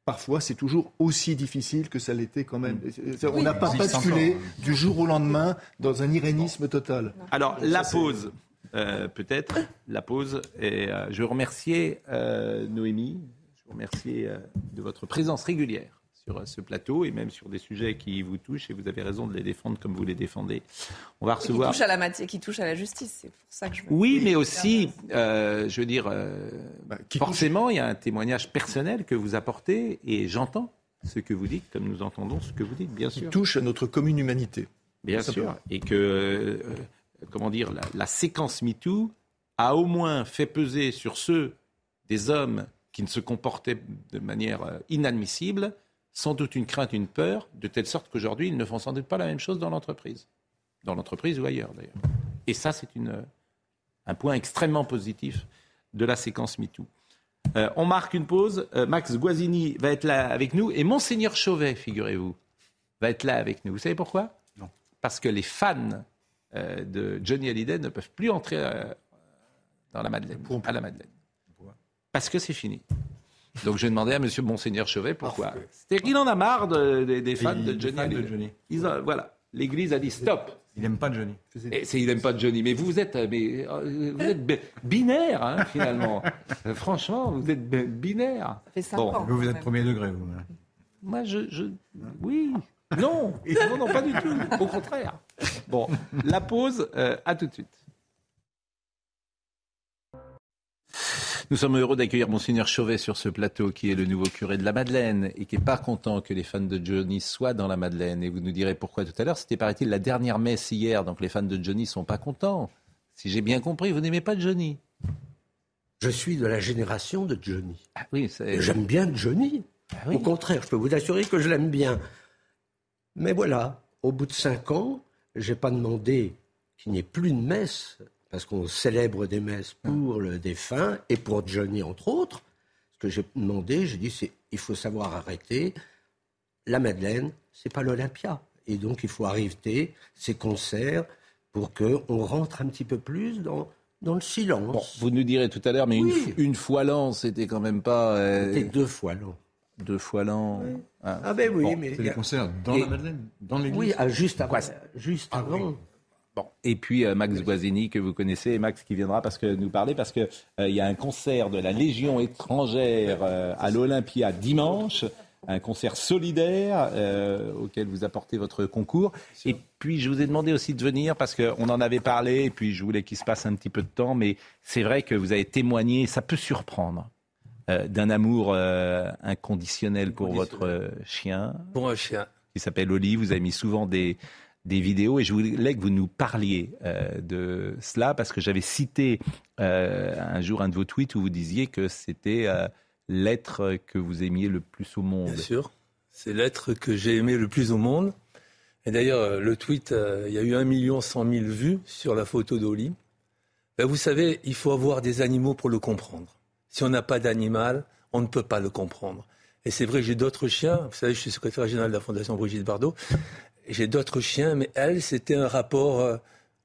parfois c'est toujours aussi difficile que ça l'était quand même. C'est- On n'a pas basculé encore. du jour au lendemain dans un irénisme total. Alors, la ça, pause, euh, peut-être, la pause. Et, euh, je remercier euh, Noémie, je veux remercier euh, de votre présence régulière sur euh, ce plateau et même sur des sujets qui vous touchent et vous avez raison de les défendre comme vous les défendez. On va Et qui recevoir. touche à la matière, qui touche à la justice. C'est pour ça que je. me- Oui, mais aussi, euh, je veux dire, euh, Bah, qui touche- forcément, il y a un témoignage personnel que vous apportez et j'entends ce que vous dites, comme nous entendons ce que vous dites, bien qui sûr. touche à notre commune humanité. Bien sûr. Et que, euh, comment dire, la, la séquence MeToo a au moins fait peser sur ceux des hommes qui ne se comportaient de manière euh, inadmissible, sans doute une crainte, une peur, de telle sorte qu'aujourd'hui, ils ne font sans doute pas la même chose dans l'entreprise. Dans l'entreprise ou ailleurs, d'ailleurs. Et ça, c'est une, un point extrêmement positif de la séquence MeToo. Euh, on marque une pause. Euh, Max Guazzini va être là avec nous. Et Monseigneur Chauvet, figurez-vous, va être là avec nous. Vous savez pourquoi? Non. Parce que les fans euh, de Johnny Hallyday ne peuvent plus entrer euh, dans la Madeleine, à la Madeleine. Parce que c'est fini. Donc je demandais à Monsieur Monseigneur Chauvet pourquoi. C'est qu'il en a marre de- des- des fans Il- de Johnny de. Johnny. Ils ont- voilà, l'Église a dit stop. Il n'aime pas Johnny. Et c'est il n'aime pas Johnny, mais vous êtes, mais, euh, vous êtes bi- binaire hein, finalement. Franchement, vous êtes bi- binaire. Ça fait cinq Bon. ans. Vous, vous êtes premier degré, vous. Moi, je, je- oui, non, non, non, pas du tout. Au contraire. Bon, la pause. euh, à tout de suite. Nous sommes heureux d'accueillir Monseigneur Chauvet sur ce plateau, qui est le nouveau curé de la Madeleine et qui n'est pas content que les fans de Johnny soient dans la Madeleine. Et vous nous direz pourquoi tout à l'heure. C'était, paraît-il, la dernière messe hier, donc les fans de Johnny sont pas contents. Si j'ai bien compris, vous n'aimez pas Johnny Je suis de la génération de Johnny. Ah oui, c'est... J'aime bien Johnny. Ah oui. Au contraire, je peux vous assurer que je l'aime bien. Mais voilà, au bout de cinq ans, j'ai pas demandé qu'il n'y ait plus de messe, parce qu'on célèbre des messes pour le défunt et pour Johnny, entre autres. Ce que j'ai demandé, j'ai dit, c'est il faut savoir arrêter. La Madeleine, c'est pas l'Olympia. Et donc, il faut arrêter ces concerts pour qu'on rentre un petit peu plus dans, dans le silence. vous nous direz tout à l'heure, mais une, une, fois l'an, c'était quand même pas. Euh, c'était deux fois l'an. Deux fois l'an. Ah. ah, ben oui, mais. C'est des concerts dans la Madeleine, dans l'église. Oui, ah, juste avant. juste ah avant. Bon. Et puis euh, Max Guazzini, que vous connaissez, et Max qui viendra parce que nous parler parce qu'il euh, il y a un concert de la Légion étrangère à l'Olympia dimanche un concert solidaire euh, auquel vous apportez votre concours. Et puis, je vous ai demandé aussi de venir parce qu'on en avait parlé, et puis je voulais qu'il se passe un petit peu de temps, mais c'est vrai que vous avez témoigné, ça peut surprendre, euh, d'un amour euh, inconditionnel pour votre chien. Pour un chien. Qui s'appelle Oli. Vous avez mis souvent des, des vidéos et je voulais que vous nous parliez de cela parce que j'avais cité un jour un de vos tweets où vous disiez que c'était l'être que vous aimiez le plus au monde Bien sûr, c'est l'être que j'ai aimé le plus au monde. Et d'ailleurs, euh, le tweet, euh, il y a eu 1 million 100 000 vues sur la photo d'Oli. Ben, vous savez, il faut avoir des animaux pour le comprendre. Si on n'a pas d'animal, on ne peut pas le comprendre. Et c'est vrai j'ai d'autres chiens. Vous savez, je suis secrétaire général de la Fondation Brigitte Bardot. J'ai d'autres chiens, mais elle, c'était un rapport. Euh,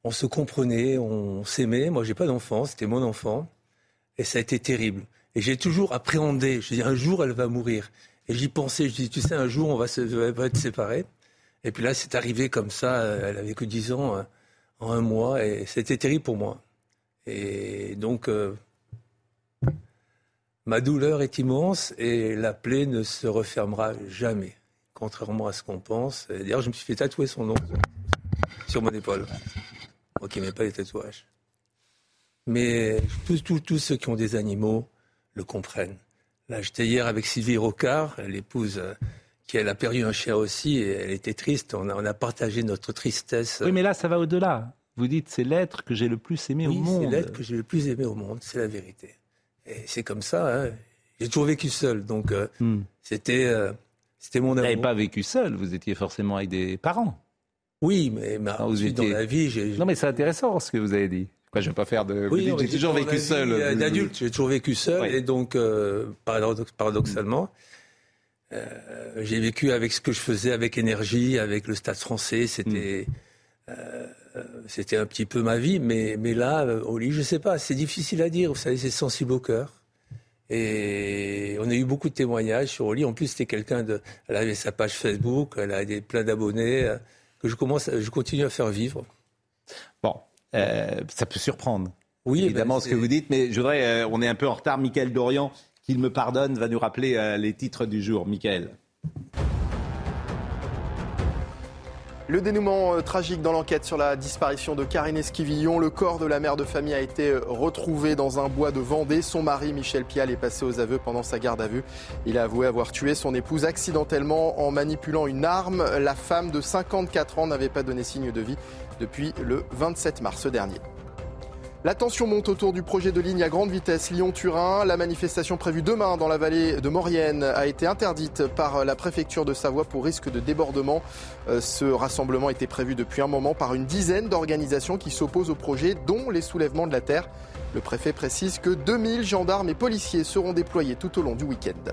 on se comprenait, on s'aimait. Moi, j'ai pas d'enfant, c'était mon enfant. Et ça a été terrible. Et j'ai toujours appréhendé. Je dis, un jour, elle va mourir. Et j'y pensais. Je dis, tu sais, un jour, on va, être séparés. Et puis là, c'est arrivé comme ça. Elle avait que 10 ans hein, en un mois. Et c'était terrible pour moi. Et donc, euh, ma douleur est immense et la plaie ne se refermera jamais, contrairement à ce qu'on pense. D'ailleurs, je me suis fait tatouer son nom sur mon épaule. Moi qui n'aimais pas les tatouages. Mais tous ceux qui ont des animaux, le comprennent. Là, j'étais hier avec Sylvie Rocard, l'épouse euh, qui elle a perdu un chien aussi, et elle était triste. On a, on a partagé notre tristesse. Oui, mais là, ça va au-delà. Vous dites, c'est l'être que j'ai le plus aimé au monde. c'est l'être que j'ai le plus aimé au monde, c'est la vérité. Et c'est comme ça. Hein. J'ai toujours vécu seul, donc euh, hmm. c'était euh, c'était mon amour. Vous n'avez pas vécu seul, vous étiez forcément avec des parents. Oui, mais, vous étiez... dans la vie, j'ai... Non, mais c'est intéressant ce que vous avez dit. Quoi, je vais pas faire de. Oui, j'ai toujours vécu seul. Euh, d'adulte, j'ai toujours vécu seul, et donc euh, paradoxalement, euh, j'ai vécu avec ce que je faisais, avec énergie, avec le Stade Français. C'était, mm. c'était un petit peu ma vie, mais mais là, au lit, je sais pas. C'est difficile à dire. Vous savez, c'est sensible au cœur. Et on a eu beaucoup de témoignages sur Oli. En plus, c'était quelqu'un de. Elle avait sa page Facebook, elle a des, plein d'abonnés que je commence, je continue à faire vivre. Bon, euh, ça peut surprendre. Oui, évidemment, ben, ce que vous dites, mais je voudrais, euh, on est un peu en retard. Michael Dorian, qu'il me pardonne, va nous rappeler euh, les titres du jour. Michael. Le dénouement tragique dans l'enquête sur la disparition de Karine Esquivillon. Le corps de la mère de famille a été retrouvé dans un bois de Vendée. Son mari, Michel Pial, est passé aux aveux pendant sa garde à vue. Il a avoué avoir tué son épouse accidentellement en manipulant une arme. La femme de 54 ans n'avait pas donné signe de vie depuis le 27 mars dernier. La tension monte autour du projet de ligne à grande vitesse Lyon-Turin. La manifestation prévue demain dans la vallée de Maurienne a été interdite par la préfecture de Savoie pour risque de débordement. Euh, ce rassemblement était prévu depuis un moment par une dizaine d'organisations qui s'opposent au projet, dont les soulèvements de la terre. Le préfet précise que 2000 gendarmes et policiers seront déployés tout au long du week-end.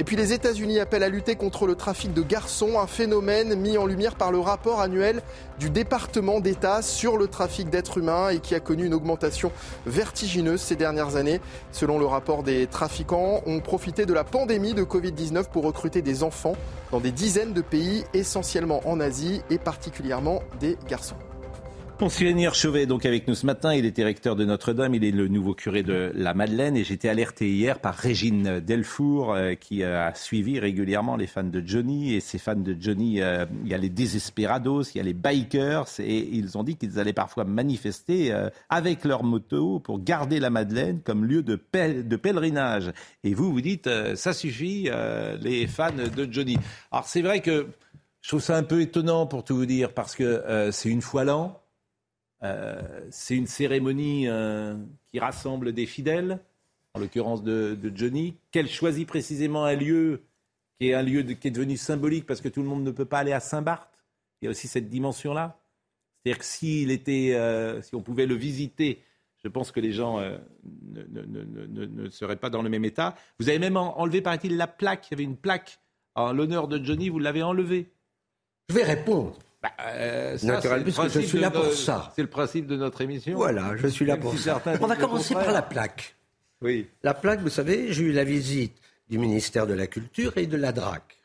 Et puis les États-Unis appellent à lutter contre le trafic de garçons, un phénomène mis en lumière par le rapport annuel du département d'État sur le trafic d'êtres humains et qui a connu une augmentation vertigineuse ces dernières années. Selon le rapport des trafiquants, ont profité de la pandémie de Covid-19 pour recruter des enfants dans des dizaines de pays, essentiellement en Asie et particulièrement des garçons. Monsignor est donc avec nous ce matin. Il était recteur de Notre-Dame. Il est le nouveau curé de la Madeleine. Et j'étais alerté hier par Régine Delfour, euh, qui a suivi régulièrement les fans de Johnny. Et ces fans de Johnny, euh, il y a les désesperados, il y a les bikers. Et ils ont dit qu'ils allaient parfois manifester euh, avec leur moto pour garder la Madeleine comme lieu de, de pèlerinage. Et vous, vous dites, ça suffit, les fans de Johnny. Alors c'est vrai que je trouve ça un peu étonnant pour tout vous dire, parce que c'est une fois l'an. Euh, c'est une cérémonie euh, qui rassemble des fidèles, en l'occurrence de, Johnny, qu'elle choisit précisément un lieu qui est un lieu qui est devenu symbolique parce que tout le monde ne peut pas aller à Saint-Barth. Il y a aussi cette dimension-là. C'est-à-dire que était, euh, si on pouvait le visiter, je pense que les gens ne, seraient pas dans le même état. Vous avez même enlevé, paraît-il, la plaque. Il y avait une plaque en l'honneur de Johnny, vous l'avez enlevée. Je vais répondre. Bah, euh, ça, Naturel, puisque je suis là pour ça. C'est le principe de notre émission. Voilà, je suis là Même pour si ça. On va commencer par la plaque. Oui. La plaque, vous savez, j'ai eu la visite du ministère de la Culture et de la DRAC,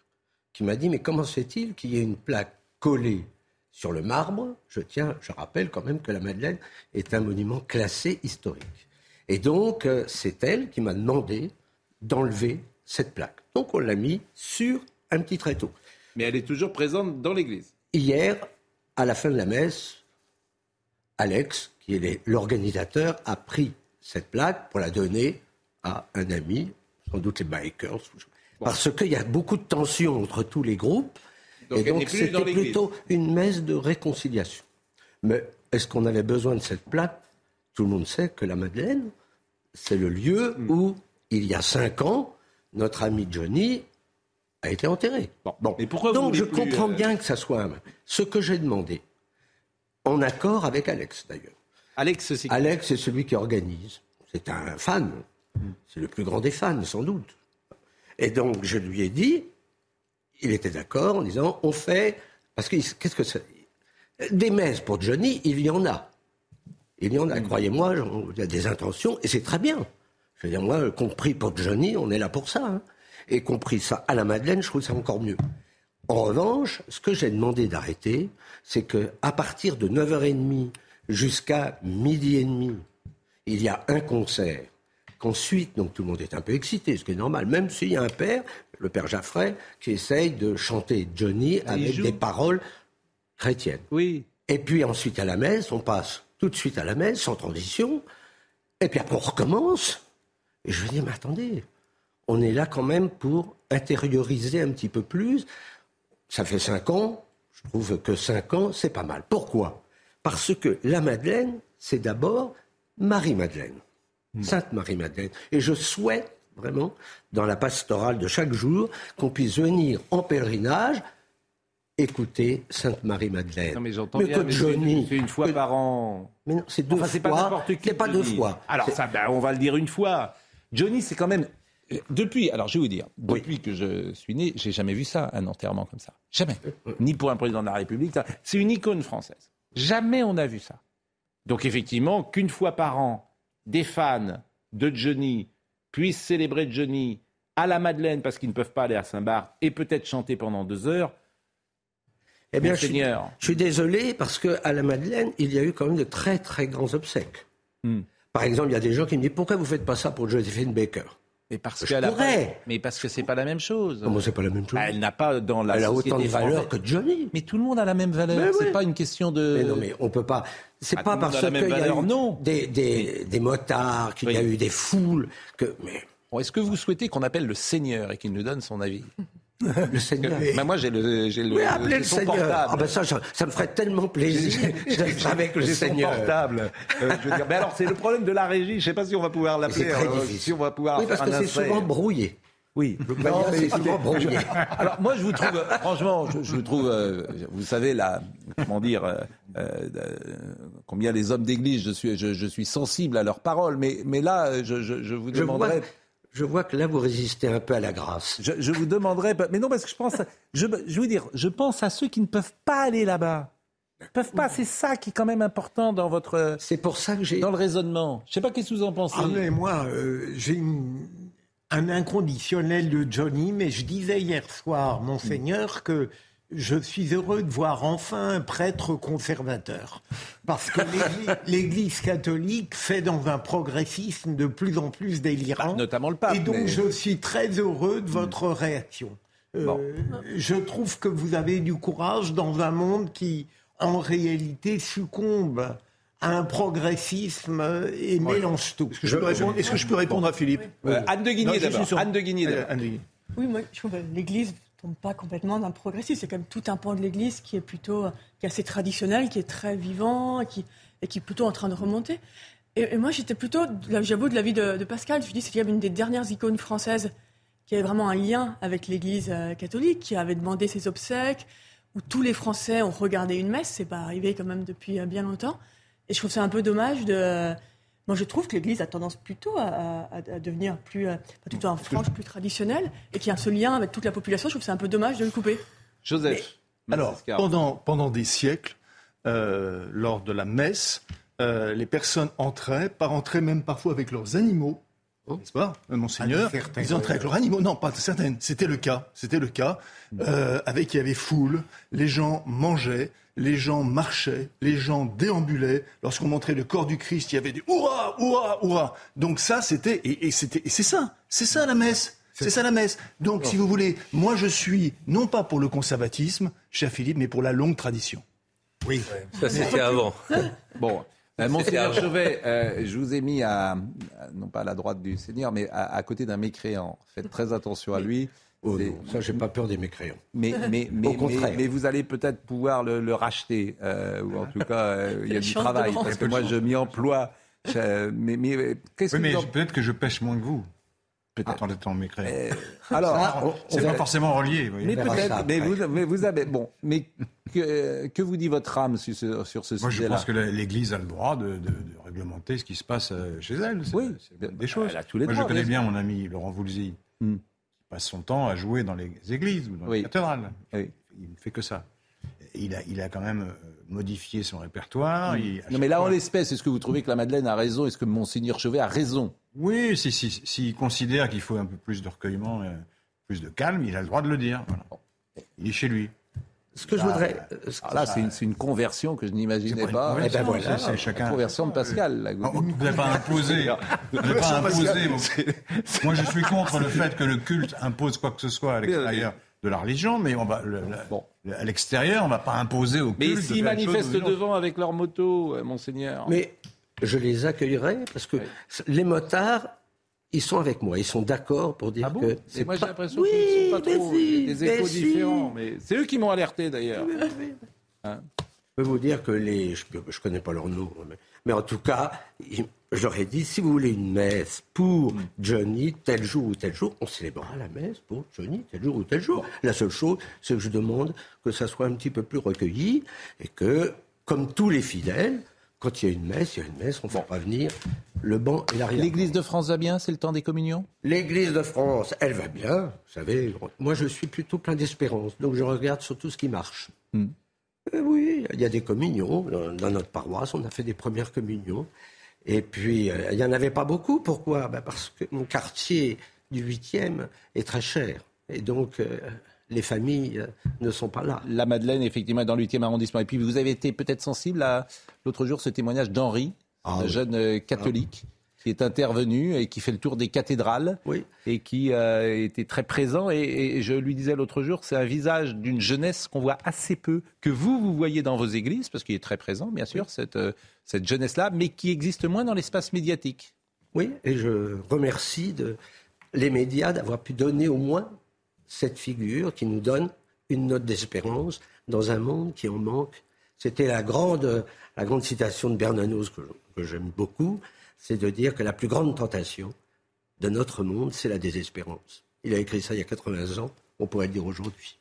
qui m'a dit, mais comment se fait-il qu'il y ait une plaque collée sur le marbre? Je tiens, je rappelle quand même que la Madeleine est un monument classé historique. Et donc, euh, c'est elle qui m'a demandé d'enlever cette plaque. Donc, on l'a mis sur un petit tréteau. Mais elle est toujours présente dans l'église. Hier, à la fin de la messe, Alex, qui est l'organisateur, a pris cette plaque pour la donner à un ami, sans doute les bikers. Parce qu'il y a beaucoup de tensions entre tous les groupes. Donc, et donc, c'était plutôt une messe de réconciliation. Mais est-ce qu'on avait besoin de cette plaque? Tout le monde sait que la Madeleine, c'est le lieu Hmm. où, il y a cinq ans, notre ami Johnny a été enterré. Bon. Mais pourquoi vous Donc je plus, comprends euh, bien que ça soit un... ce que j'ai demandé, en accord avec Alex d'ailleurs. Alex, c'est Alex, c'est celui qui organise. C'est un fan. C'est le plus grand des fans, sans doute. Et donc, je lui ai dit, il était d'accord en disant, on fait. Parce que qu'est-ce que c'est Des messes pour Johnny, il y en a. Il y en a, croyez-moi, il y a des intentions, et c'est très bien. Je veux dire, moi, compris pour Johnny, on est là pour ça. hein. Et compris ça à la Madeleine, je trouve ça encore mieux. En revanche, ce que j'ai demandé d'arrêter, c'est que à partir de 9h30 jusqu'à midi et demi, il y a un concert. Qu'ensuite, donc tout le monde est un peu excité, ce qui est normal, même s'il y a un père, le père Jaffray, qui essaye de chanter Johnny avec des paroles chrétiennes. Oui. Et puis ensuite à la messe, on passe tout de suite à la messe, sans transition. Et puis après, on recommence. Et je me dis, mais attendez, on est là quand même pour intérioriser un petit peu plus. Ça fait cinq ans, je trouve que cinq ans, c'est pas mal. Pourquoi? Parce que la Madeleine, c'est d'abord Marie-Madeleine, Sainte Marie-Madeleine. Et je souhaite vraiment, dans la pastorale de chaque jour, qu'on puisse venir en pèlerinage écouter Sainte Marie-Madeleine. Non, mais j'entends Mais bien, que mais c'est Johnny- une, c'est une fois par an. Mais non, c'est deux Enfin, c'est pas fois. n'importe qui. C'est pas deux fois. Alors, ça, ben, on va le dire une fois. Johnny, c'est quand même. Depuis, alors je vais vous dire, depuis que je suis né, j'ai jamais vu ça, un enterrement comme ça. Jamais. Ni pour un président de la République. C'est une icône française. Jamais on a vu ça. Donc effectivement, qu'une fois par an, des fans de Johnny puissent célébrer Johnny à la Madeleine parce qu'ils ne peuvent pas aller à Saint-Barth et peut-être chanter pendant deux heures. Eh bien, je suis, Monseigneur. je suis désolé parce qu'à la Madeleine, il y a eu quand même de très très grands obsèques. Hmm. Par exemple, il y a des gens qui me disent pourquoi vous faites pas ça pour Josephine Baker? Mais parce qu'elle mais parce que c'est pas la même chose. Comment c'est pas la même chose Elle n'a pas dans la Elle a autant de valeur que Johnny. Mais tout le monde a la même valeur. Mais c'est oui. pas une question de. Mais non, mais on peut pas. C'est Bah, pas parce qu'il y a eu non. des, des, des motards, qu'il y a eu des foules, que. Mais Bon, Est-ce que vous souhaitez qu'on appelle le Seigneur et qu'il nous donne son avis? Le Seigneur. Bah, Moi, j'ai le, j'ai le, Oui, appelez le Seigneur. portable. Ah ben ça, ça, ça me ferait tellement plaisir d'être avec le Seigneur. portable. Euh, je veux dire, mais alors, c'est le problème de la régie. Je sais pas si on va pouvoir Mais C'est l'appeler. très euh, difficile. si on va pouvoir oui, parce que c'est souvent brouillé. Oui. Le moyen, c'est souvent brouillé. Alors moi, je vous trouve, euh, franchement, je, je vous trouve, euh, vous savez là, comment dire, euh, euh, euh, combien les hommes d'église, je suis, je, je suis sensible à leurs paroles, mais, mais là, je, je, je vous Je vois, demanderais. je vois que là, vous résistez un peu à la grâce. Je, je vous demanderais, mais non, parce que je pense, je, je veux dire, je pense à ceux qui ne peuvent pas aller là-bas. Ils peuvent pas, c'est ça qui est quand même important dans votre. C'est pour ça que j'ai. Dans le raisonnement. Je sais pas qu'est-ce que vous en pensez. Ah, mais moi, euh, j'ai une- un inconditionnel de Johnny, mais je disais hier soir, Monseigneur, que je suis heureux de voir enfin un prêtre conservateur. Parce que l'Église- catholique fait dans un progressisme de plus en plus délirant. notamment le pape. Et donc, mais- je suis très heureux de votre réaction. Euh, Bon. Je trouve que vous avez du courage dans un monde qui, en réalité, succombe à un progressisme et mélange tout. Est-ce que je peux répondre, est-ce que je peux répondre à Philippe Euh, Anne de Guigné d'abord. Anne de Guigné Allez, d'abord. Anne de Guigné. Oui, moi, je trouve que l'Église pas complètement dans le progressisme. C'est quand même tout un pan de l'Église qui est plutôt, qui est assez traditionnel, qui est très vivant et qui, et qui est plutôt en train de remonter. Et, moi, j'étais plutôt, j'avoue, de l'avis de, de Pascal. Je me dis, c'est quand même une des dernières icônes françaises qui avait vraiment un lien avec l'Église euh, catholique, qui avait demandé ses obsèques, où tous les Français ont regardé une messe. C'est pas arrivé quand même depuis euh, bien longtemps. Et je trouve ça un peu dommage de. Moi, je trouve que l'Église a tendance plutôt à, à- à devenir plus, euh, plutôt en frange, plus traditionnelle, et qu'il y a ce lien avec toute la population. Je trouve que c'est un peu dommage de le couper. Joseph. Alors, pendant, pendant des siècles, euh, lors de la messe, euh, les personnes entraient, par entraient même parfois avec leurs animaux. Oh. N'est-ce pas, euh, monseigneur Ils entraient avec leurs animaux. Non, pas certaines. C'était le cas. C'était le cas. Euh, avec il y avait foule. Les gens mangeaient. Les gens marchaient. Les gens déambulaient. Lorsqu'on montrait le corps du Christ, il y avait des hurrah, hurrah, hurrah. Donc ça, c'était et, et c'était et c'est ça. C'est ça la messe. C'est ça la messe. Donc, si vous voulez, moi je suis non pas pour le conservatisme, cher Philippe, mais pour la longue tradition. Oui. Ça, c'était avant. Bon. Euh, Monseigneur Chauvet, euh, je vous ai mis à, non pas à la droite du Seigneur, mais à, à côté d'un mécréant. Faites très attention à lui. Oh non, ça, j'ai pas peur des mécréants. Mais, mais, mais, Au mais, contraire. mais vous allez peut-être pouvoir le, le racheter, euh, ou en tout cas, euh, il y a du travail, parce que moi, je m'y emploie. Je- mais mais Oui, que mais en- peut-être que je pêche moins que vous. Peut-être. En étant mécréant. Euh, alors, Ça, on- c'est on pas forcément relié. vous voyez. Mais peut-être, mais vous, mais vous avez, bon, mais que, que vous dit votre âme sur ce, sur ce Moi, je sujet-là pense que l'Église a le droit de, de- de réglementer ce qui se passe euh, chez elle. Oui. c'est des choses. Elle a tous les Moi, droits, je connais bien mon ami Laurent Voulzy, Hmm. qui passe son temps à jouer dans les églises ou dans Oui. les cathédrales. Oui. Il ne fait que ça. Il a, il a quand même euh, modifié son répertoire. il- à Non, mais là, en l'espèce, est-ce que vous trouvez que la Madeleine a raison? Est-ce que Monseigneur Chauvet a raison? Oui, s'il si, si, s'il considère qu'il faut un peu plus de recueillement, plus de calme, il a le droit de le dire. Voilà. Il est chez lui. Ce que je Ah, voudrais. ce- Alors là, c'est une, conversion que je n'imaginais pas. Eh ben voilà. c'est- chacun. Conversion de Pascal. là. Oh, Vous pas. Vous n'avez pas imposé. mon- Moi, je suis contre le fait que le culte impose quoi que ce soit à l'extérieur de la religion, mais on va, le- Bon. le- à l'extérieur, on ne va pas imposer au culte. Mais s'ils manifestent devant avec leur moto, euh, Monseigneur Mais je les accueillerai parce que les motards, ils sont avec moi. Ils sont d'accord pour dire Ah bon que c'est moi, j'ai pas- l'impression Oui, qu'ils sont pas mais trop. si, des mais échos si. différents. Mais c'est eux qui m'ont alerté, d'ailleurs. Hein Je peux vous dire que les. Je ne connais pas leur nom, mais, mais en tout cas, ai dit si vous voulez une messe pour Johnny, tel jour ou tel jour, on célébrera la messe pour Johnny, tel jour ou tel jour. La seule chose, c'est que je demande que ça soit un petit peu plus recueilli et que, comme tous les fidèles, quand il y a une messe, il y a une messe, on ne fait pas venir le banc et l'arrière. L'église de France va bien C'est le temps des communions? L'Église de France, elle va bien. Vous savez, moi je suis plutôt plein d'espérance, donc je regarde surtout ce qui marche. Hmm. Euh, oui, il y a des communions. Dans, dans notre paroisse, on a fait des premières communions. Et puis, euh, il n'y en avait pas beaucoup. Pourquoi? Ben, Parce que mon quartier du 8e est très cher. Et donc, euh, les familles euh, ne sont pas là. La Madeleine, effectivement, est dans le 8e arrondissement. Et puis, vous avez été peut-être sensible à l'autre jour ce témoignage d'Henri, Ah un oui. jeune euh, catholique, qui est intervenu et qui fait le tour des cathédrales Oui. et qui euh, était très présent. Et, et je lui disais l'autre jour, c'est un visage d'une jeunesse qu'on voit assez peu, que vous, vous voyez dans vos églises, parce qu'il est très présent, bien sûr, cette, cette jeunesse-là, mais qui existe moins dans l'espace médiatique. Oui, et je remercie de, les médias d'avoir pu donner au moins cette figure qui nous donne une note d'espérance dans un monde qui en manque. C'était la grande, la grande citation de Bernanos que, que j'aime beaucoup, c'est de dire que la plus grande tentation de notre monde, c'est la désespérance. Il a écrit ça il y a 80 ans, on pourrait le dire aujourd'hui.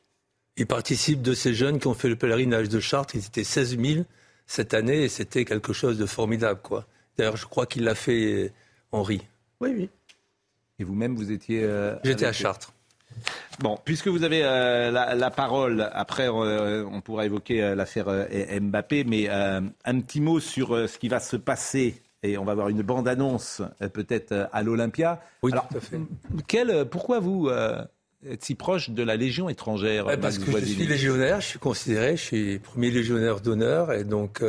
Il participe de ces jeunes qui ont fait le pèlerinage de Chartres. Ils étaient 16 000 cette année et c'était quelque chose de formidable. quoi. D'ailleurs, je crois qu'il l'a fait, Henri. Oui, oui. Et vous-même, vous étiez... euh, J'étais à. Chartres. Bon, puisque vous avez euh, la, la parole, après euh, on pourra évoquer euh, l'affaire Mbappé, mais un petit mot sur ce qui va se passer. Et on va avoir une bande-annonce peut-être à l'Olympia. Oui, Alors, tout à fait. quel, pourquoi vous êtes si proche de la Légion étrangère Ouais, parce Max que je suis légionnaire, je suis considéré, je suis premier légionnaire d'honneur et donc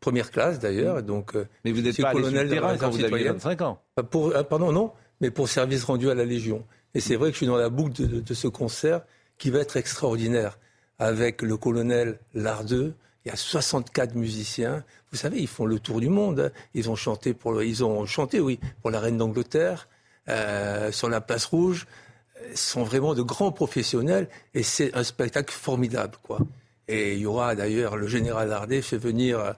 première classe d'ailleurs. Donc, Mais vous n'êtes pas allé sur colonel le terrain réserve quand vous aviez citoyenne. 25 ans. Pour, pardon, non, mais pour service rendu à la Légion. Et c'est vrai que je suis dans la boucle de, ce concert qui va être extraordinaire avec le colonel Lardeux. Il y a 64 musiciens. Vous savez, ils font le tour du monde. hein. Ils ont chanté pour, ils ont chanté, oui, pour la reine d'Angleterre, euh, sur la place rouge. Ce sont vraiment de grands professionnels et c'est un spectacle formidable, quoi. Et il y aura d'ailleurs le général Lardet fait venir euh,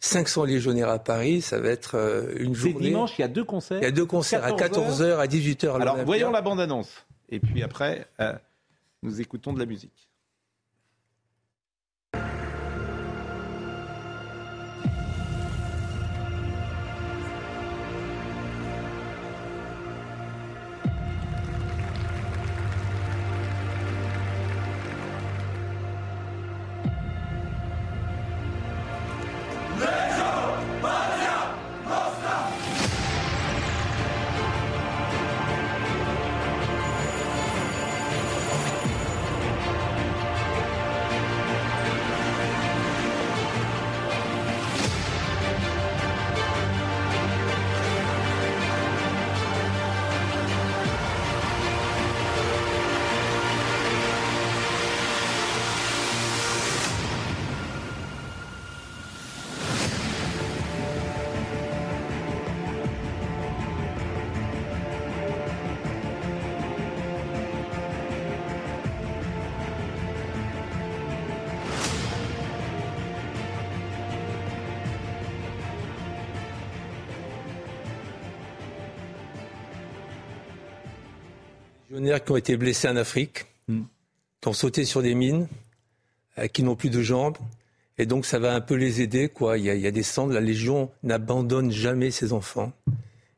500 légionnaires à Paris. Ça va être euh, une C'est journée. dimanche, il y a deux concerts. Il y a deux concerts à 14h, à 18h. à Alors voyons la bande-annonce. Et puis après, euh, nous écoutons de la musique. Légionnaires qui ont été blessés en Afrique, Hmm. qui ont sauté sur des mines, euh, qui n'ont plus de jambes. Et donc, ça va un peu les aider. Quoi. Il, y a, il y a des centres. La Légion n'abandonne jamais ses enfants.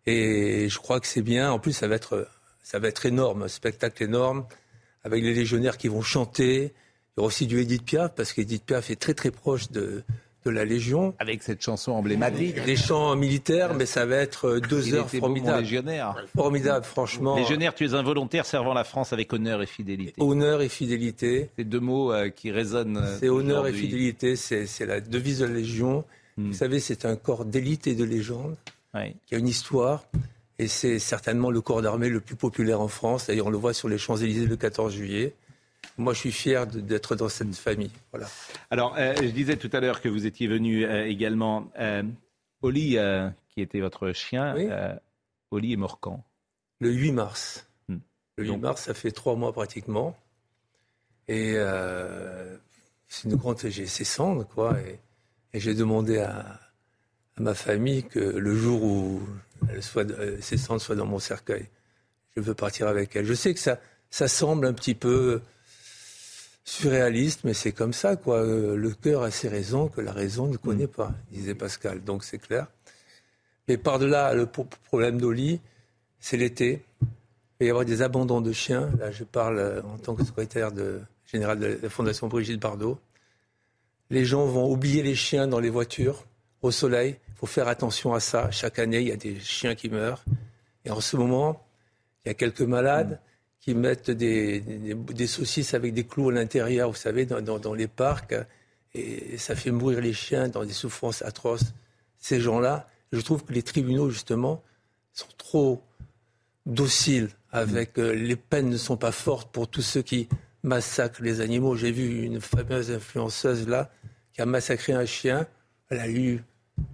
Et je crois que c'est bien. En plus, ça va être, ça va être énorme, un spectacle énorme, avec les légionnaires qui vont chanter. Il y aura aussi du Edith Piaf, parce qu'Edith Piaf est très très proche de, de la Légion. Avec cette chanson emblématique. Des chants militaires, mais ça va être euh, deux Il heures formidables. légionnaire. Formidable, franchement. Légionnaire, tu es un volontaire servant la France avec honneur et fidélité. Honneur et fidélité. C'est deux mots euh, qui résonnent. euh, C'est honneur et fidélité, c'est c'est la devise de la Légion. Hmm. Vous savez, c'est un corps d'élite et de légende qui a une histoire. Et c'est certainement le corps d'armée le plus populaire en France. D'ailleurs, on le voit sur les Champs-Élysées le 14 juillet. Moi, je suis fier d'être dans cette famille. Voilà. Alors, euh, je disais tout à l'heure que vous étiez venu euh, également. Euh, Oli, euh, qui était votre chien, euh, Oli est mort quand? Le 8 mars. Hmm. Le 8 mars, ça fait trois mois pratiquement. Et c'est une grande. J'ai ses cendres, quoi. Et, et j'ai demandé à, à ma famille que le jour où elle soit, ses cendres soient dans mon cercueil, je veux partir avec elle. Je sais que ça, ça semble un petit peu surréaliste, mais c'est comme ça, quoi. Euh, Le cœur a ses raisons que la raison ne connaît pas, disait Pascal. Donc c'est clair. Mais par-delà le pro- problème d'Oli, c'est l'été. Il va y avoir des abandons de chiens. Là, je parle euh, en tant que secrétaire de, général de la Fondation Brigitte Bardot. Les gens vont oublier les chiens dans les voitures, au soleil. Il faut faire attention à ça. Chaque année, il y a des chiens qui meurent. Et en ce moment, il y a quelques malades qui mettent des, des- des saucisses avec des clous à l'intérieur, vous savez, dans, dans- dans les parcs. Et ça fait mourir les chiens dans des souffrances atroces. Ces gens-là, je trouve que les tribunaux, justement, sont trop dociles avec euh, les peines ne sont pas fortes pour tous ceux qui massacrent les animaux. J'ai vu une fameuse influenceuse là qui a massacré un chien. Elle a eu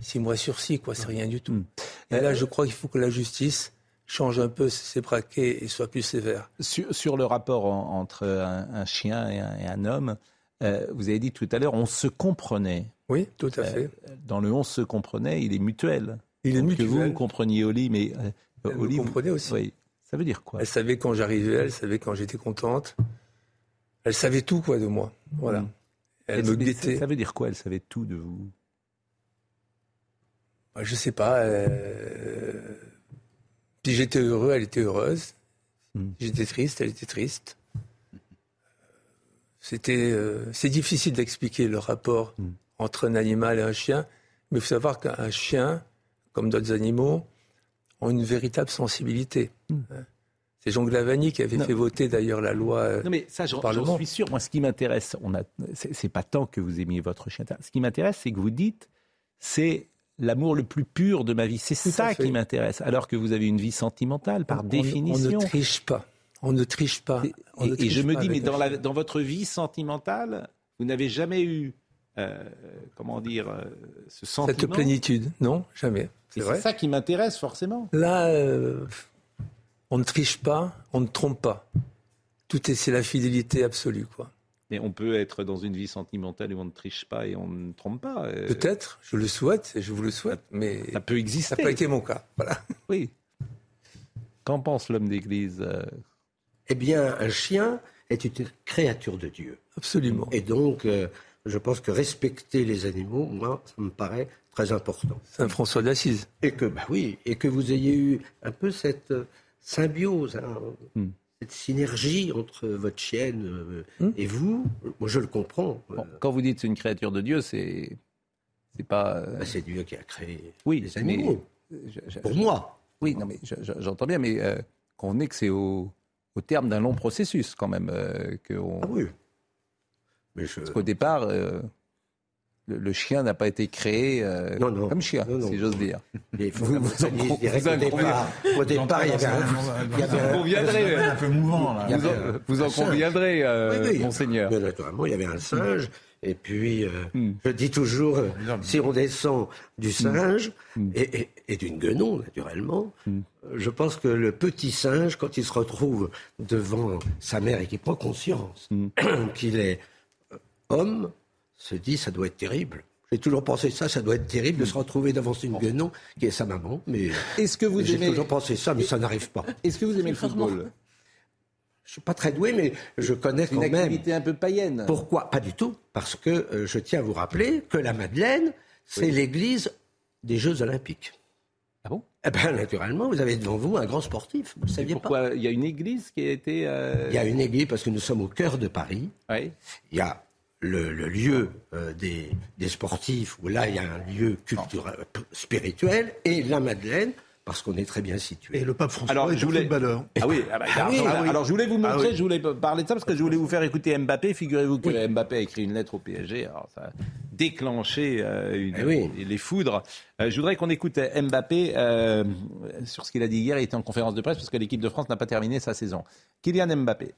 six mois sursis, quoi. C'est rien du tout. Et là, je crois qu'il faut que la justice change un peu ses braquets et soit plus sévère. Sur, sur le rapport en- entre un, un chien et un, et un homme, euh, vous avez dit tout à l'heure, on se comprenait. Oui, tout à Euh, fait. dans le on se comprenait, il est mutuel. Il est Donc, Que mutuel. vous compreniez Oli, mais euh, Oli, vous- comprenait aussi. Oui. Ça veut dire quoi? Elle savait quand j'arrivais, elle savait quand j'étais contente. Elle savait tout, quoi, de moi. Voilà. Mm. Elle me guettait. Ça veut dire quoi? Elle savait tout de vous? Bah, Je sais pas. Si j'étais heureux, elle était heureuse. Hmm. Si j'étais triste, elle était triste. C'était, euh, c'est difficile d'expliquer le rapport Hmm. entre un animal et un chien, mais il faut savoir qu'un chien, comme d'autres animaux, ont une véritable sensibilité. Hein. C'est Jean Glavani qui avait Hmm. Non. fait voter d'ailleurs la loi euh, Non mais ça, j'en suis sûr. Moi, ce qui m'intéresse, on a, c'est c'est pas tant que vous aimiez votre chien. Ce qui m'intéresse, c'est que vous dites, c'est l'amour le plus pur de ma vie. C'est ça qui m'intéresse. Alors que vous avez une vie sentimentale, par On- on- définition. On ne triche pas. On ne triche pas. Et, je me dis, mais dans, la- chien. dans votre vie sentimentale, vous n'avez jamais eu, euh, comment dire, euh, ce sentiment. Cette plénitude, non, jamais. C'est ça qui m'intéresse forcément. Là, euh, on ne triche pas, on ne trompe pas. Tout est, c'est la fidélité absolue, quoi. Mais on peut être dans une vie sentimentale où on ne triche pas et on ne trompe pas. euh, Peut-être, je le souhaite, et je vous le souhaite, mais Ça peut exister. ça n'a pas été mon cas. Voilà. Oui. Qu'en pense l'homme d'église euh, Eh bien, un chien est une créature de Dieu. Absolument. Et donc, euh, je pense que respecter les animaux, moi, ça me paraît très important. Saint François d'Assise. Et que, bah oui, et que vous ayez eu un peu cette symbiose, hein, Hmm. Cette synergie entre votre chienne euh, Hmm. et vous, moi je le comprends. bon, Quand vous dites c'est une créature de Dieu, c'est c'est pas. euh, Bah, c'est Dieu qui a créé oui, les animaux. mais, euh, je- je- Pour moi. Oui, non, mais je- je- j'entends bien, mais euh, convenez que c'est au, au terme d'un long processus quand même euh, que on- Ah oui. Mais je... Parce qu'au départ, euh, le, le chien n'a pas été créé euh, Non, non. comme chien, Non, non. si j'ose dire. Il faut Vous- que vous alliez- vous départ, au départ, il y avait un, conviendrez, un peu mouvant, là. Vous avait en, conviendrez, euh, Oui, oui. monseigneur. Naturellement, il y avait un singe. Et puis, euh, Hmm. je dis toujours, euh, si on descend du singe Hmm. et, et- et d'une guenon, naturellement, Hmm. euh, je pense que le petit singe, quand il se retrouve devant sa mère et qu'il prend conscience Hmm. qu'il est homme, se dit, ça doit être terrible. J'ai toujours pensé ça, ça doit être terrible de se retrouver devant une guenon qui est sa maman. Mais Est-ce que vous j'ai aimez, toujours pensé ça, mais ça n'arrive pas. est-ce que vous aimez le football? Je suis pas très doué, mais je connais quand Une même. activité un peu païenne. Pourquoi? Pas du tout. Parce que euh, je tiens à vous rappeler que la Madeleine, c'est Oui. l'église des Jeux Olympiques. Ah bon? Eh bien, naturellement, vous avez devant vous un grand sportif. Vous ne saviez pas Pourquoi? Il y a une église qui a été. euh, Il y a une église parce que nous sommes au cœur de Paris. Oui. Il y a le, le lieu euh, des, des sportifs où là, il y a un lieu culturel, p- spirituel et la Madeleine parce qu'on est très bien situé. Et le pape François Alors, est je voulais- footballeur. Ah oui, ah bah, Ah oui, alors, ah oui. alors je voulais vous montrer, Ah oui. je voulais parler de ça parce que je voulais vous faire écouter Mbappé. Figurez-vous que Mbappé a écrit une lettre au PSG. Alors ça a déclenché euh, une- Eh oui. les foudres. Euh, je voudrais qu'on écoute Mbappé euh, sur ce qu'il a dit hier. Il était en conférence de presse parce que l'équipe de France n'a pas terminé sa saison. Kylian Mbappé.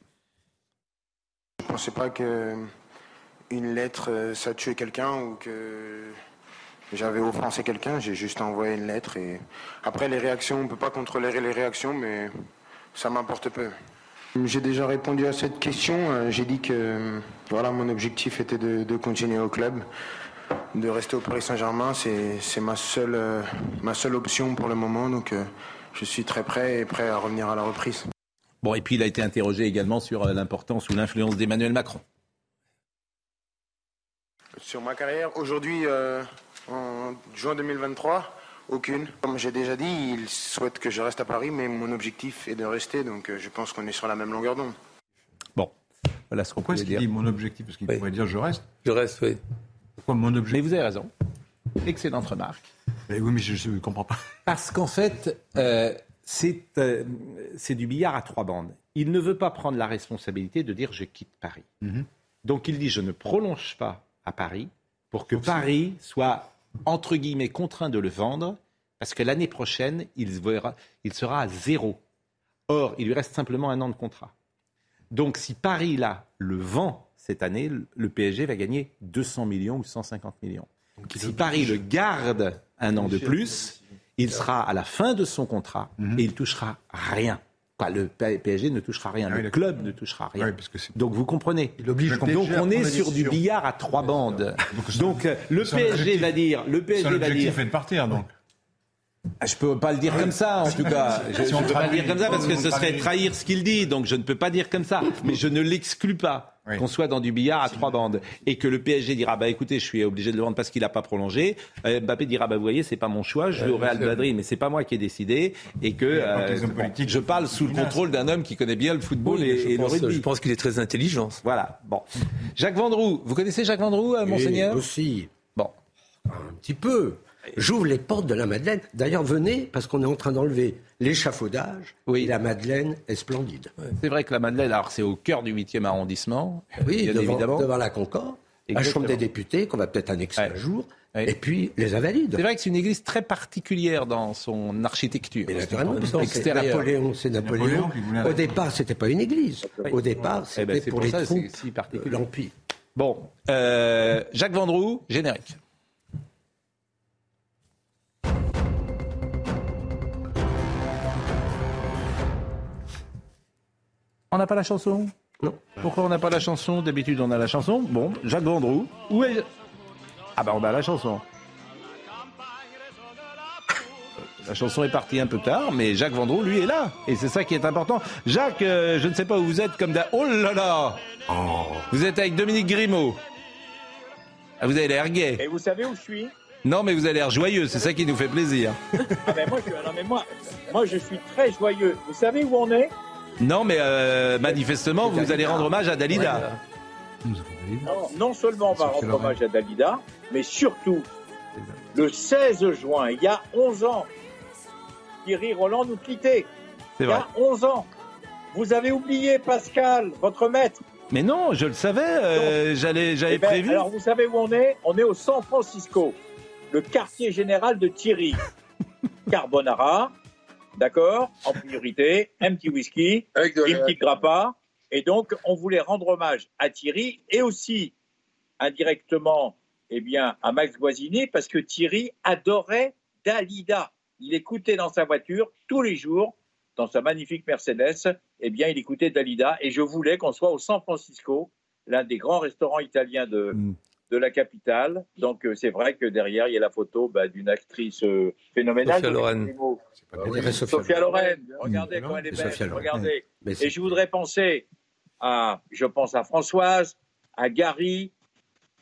Je pensais pas que une lettre euh, ça tuait quelqu'un ou que j'avais offensé quelqu'un. J'ai juste envoyé une lettre et après les réactions, on peut pas contrôler les réactions, mais ça m'importe peu. J'ai déjà répondu à cette question. Euh, J'ai dit que voilà, mon objectif était de, continuer au club, de rester au Paris Saint-Germain. C'est ma seule euh, ma seule option pour le moment. Donc je suis très prêt et prêt à revenir à la reprise. Bon, et puis il a été interrogé également sur l'importance ou l'influence d'Emmanuel Macron. Sur ma carrière, aujourd'hui, euh, en juin 2023, aucune. Comme j'ai déjà dit, il souhaite que je reste à Paris, mais mon objectif est de rester, donc euh, je pense qu'on est sur la même longueur d'onde. Bon, voilà ce qu'on Pourquoi est-ce qu'il dire. dit mon objectif? Parce qu'il pourrait dire je reste. Je reste, oui. Pourquoi mon objectif Mais vous avez raison. Excellente remarque. Mais oui, mais je ne comprends pas. Parce qu'en fait, euh, c'est euh, c'est du billard à trois bandes. Il ne veut pas prendre la responsabilité de dire je quitte Paris. Mhm. Donc il dit je ne prolonge pas à Paris pour que Paris soit entre guillemets contraint de le vendre parce que l'année prochaine il, verra- il sera à zéro. Or il lui reste simplement un an de contrat. Donc si Paris là le vend cette année, le PSG va gagner 200 millions ou 150 millions. Si Paris le garde un an de plus, il sera à la fin de son contrat et il touchera rien. Quoi, le PSG ne touchera rien, Ah oui, le club ne touchera rien. Oui, parce que c'est- Donc vous comprenez. oblige Donc on est sur du billard à trois bandes. Donc le PSG va dire, le PSG va dire. est de partir, donc. Ah, Je peux pas le dire comme ça, en tout cas. Je ne peux pas le dire comme ça parce que ce serait trahir ce qu'il dit. Donc je ne peux pas dire comme ça. Mais je ne l'exclus pas Oui. qu'on soit dans du billard à trois bandes et que le PSG dira bah écoutez, je suis obligé de le vendre parce qu'il n'a pas prolongé. Euh, Mbappé dira bah vous voyez, c'est pas mon choix. Je vais au Real Madrid, mais c'est pas moi qui ai décidé et que euh, je parle sous le contrôle d'un homme qui connaît bien le football Oui, et, je et le pense, rugby. je pense qu'il est très intelligent. Voilà. Bon, Jacques Vendroux, vous connaissez Jacques Vendroux, euh, monseigneur? aussi. Bon. Un petit peu. J'ouvre les portes de la Madeleine. D'ailleurs, venez, parce qu'on est en train d'enlever l'échafaudage. Oui. Et la Madeleine est splendide. C'est vrai que la Madeleine, alors c'est au cœur du 8e arrondissement, Oui, bien devant, évidemment. devant la Concorde. La. Chambre des députés, qu'on va peut-être annexer Ouais. un jour. Et puis, les Invalides. C'est vrai que c'est une église très particulière dans son architecture. Et naturellement, c'est. Napoléon, c'est Napoléon. Napoléon qui voulait Au départ, c'était pas une église. Au départ, Eh ben, c'était pour, pour les ça, c'est troupes si l'Empire. Bon, euh, Jacques Vendroux, générique. On n'a pas la chanson Non. Pourquoi on n'a pas la chanson D'habitude, on a la chanson. Bon, Jacques Vendroux. Où est... Ah bah on a la chanson. La chanson est partie un peu tard, mais Jacques Vendroux, lui, est là. Et c'est ça qui est important. Jacques, euh, je ne sais pas où vous êtes comme d'un... Oh là là Vous êtes avec Dominique Grimaud. Ah, vous avez l'air gai. Et vous savez où je suis? Non, mais vous avez l'air joyeux, c'est ça qui nous fait plaisir. ah ben moi, je, non, mais moi, moi, je suis très joyeux. Vous savez où on est? Non, mais euh, manifestement, vous allez rendre hommage à Dalida. non, non seulement on va rendre hommage à Dalida, mais surtout, le 16 juin, il y a 11 ans, Thierry Roland nous quittait. C'est Il y a 11 ans. Vous avez oublié Pascal, votre maître. Mais non, je le savais, euh, j'allais, j'avais Eh ben, prévu. Alors, vous savez où on est? On est au San Francisco, le quartier général de Thierry. Carbonara, d'accord, en priorité, un petit whisky, une petite grappa. Et donc, on voulait rendre hommage à Thierry et aussi, indirectement, eh bien, à Max Guazzini, parce que Thierry adorait Dalida. Il écoutait dans sa voiture tous les jours, dans sa magnifique Mercedes, eh bien, il écoutait Dalida. Et je voulais qu'on soit au San Francisco, l'un des grands restaurants italiens de, de la capitale. Donc euh, c'est vrai que derrière, il y a la photo bah, d'une actrice euh, phénoménale. Sophia Loren. Oui, Sophia Loren. Regardez comment elle est Sophia belle. Loren. Regardez. Et je voudrais penser à, je pense à Françoise, à Gary,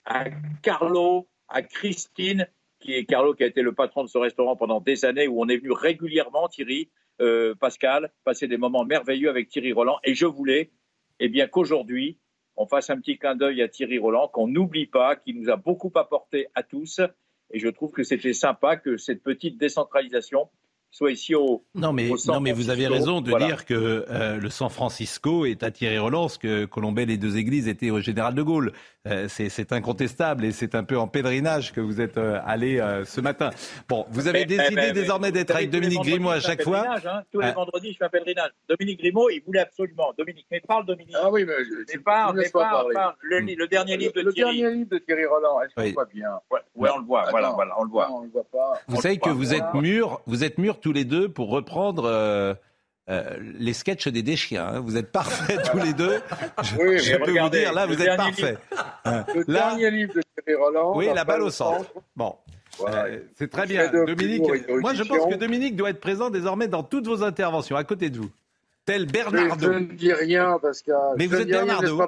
à Carlo, à Christine, qui est Carlo qui a été le patron de ce restaurant pendant des années où on est venu régulièrement, Thierry, euh, Pascal, passer des moments merveilleux avec Thierry Roland. Et je voulais, eh bien, qu'aujourd'hui, on fasse un petit clin d'œil à Thierry Roland, qu'on n'oublie pas, qui nous a beaucoup apporté à tous. Et je trouve que c'était sympa que cette petite décentralisation soit ici au. Non mais, au San non, mais vous avez Francisco. raison de Voilà. dire que euh, le San Francisco est à Thierry Roland, ce que Colombel et deux églises étaient au Général de Gaulle. Euh, c'est incontestable et c'est un peu en pèlerinage que vous êtes euh, allé euh, ce matin. Bon, vous avez décidé désormais d'être avec les Dominique Grimaud à je fais un chaque fois. pèlerinage, hein. Tous les Ah. vendredis, je fais un pèlerinage. Dominique Grimaud, il voulait absolument. Dominique, mais parle, Dominique. Ah oui, mais Mais parle, mais parle, parle. Le, le dernier livre de le Thierry. dernier livre de Thierry Roland, est-ce qu'on Oui. voit bien? Ouais, ouais, on le voit. Voilà, voilà, on le voit. Non, on le voit pas. Vous On savez le que vous êtes mûrs, vous êtes tous les deux pour reprendre euh, euh, les sketchs des Deschiens. hein. Vous êtes parfaits tous les deux. Je, Oui, je mais peux regardez, vous dire, là, vous êtes parfaits. Hein. Le Là, dernier livre de Thierry Roland. oui, la balle au centre. centre. Bon. Voilà. Euh, c'est très bien. Dominique, moi je pense que Dominique doit être présent désormais dans toutes vos interventions, à côté de vous. Tel Bernardo. je ne dis rien, Pascal. Mais Je vous ne êtes Bernardo.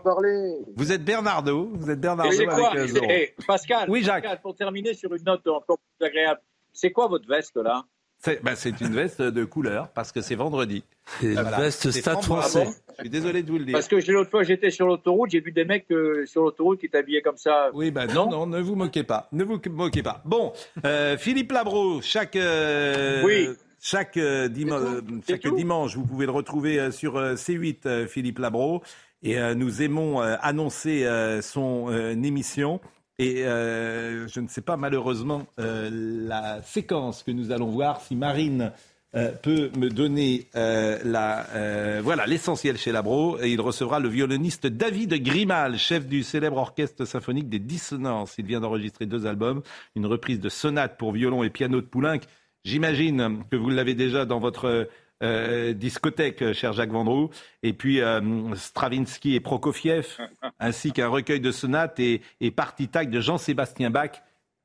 Vous êtes Bernardo, vous êtes Bernardo Et quoi avec euh. Eh, Pascal, Oui, Jacques. Pascal, pour terminer sur une note encore plus agréable, c'est quoi votre veste là? C'est bah, c'est une veste de couleur parce que c'est vendredi. C'est une Voilà. veste C'est Stade français. Je suis désolé de vous le dire. Parce que j'ai- l'autre fois, j'étais sur l'autoroute, j'ai vu des mecs euh, sur l'autoroute qui étaient habillés comme ça. Oui, ben non, non, ne vous moquez pas. Ne vous moquez pas. Bon, euh, Philippe Labro, chaque, euh, Oui. chaque, dima- C'est chaque dimanche, vous pouvez le retrouver sur euh, C8, euh, Philippe Labro. Et nous aimons annoncer son émission. Et euh, je ne sais pas malheureusement euh, la séquence que nous allons voir, si Marine euh, peut me donner la, voilà l'essentiel chez Labro. Et il recevra le violoniste David Grimal, chef du célèbre orchestre symphonique des Dissonances. Il vient d'enregistrer deux albums, une reprise de sonate pour violon et piano de Poulenc. J'imagine que vous l'avez déjà dans votre euh, discothèque, cher Jacques Vendroux. Et puis euh, Stravinsky et Prokofiev, ainsi qu'un recueil de sonates et, et partitac de Jean-Sébastien Bach,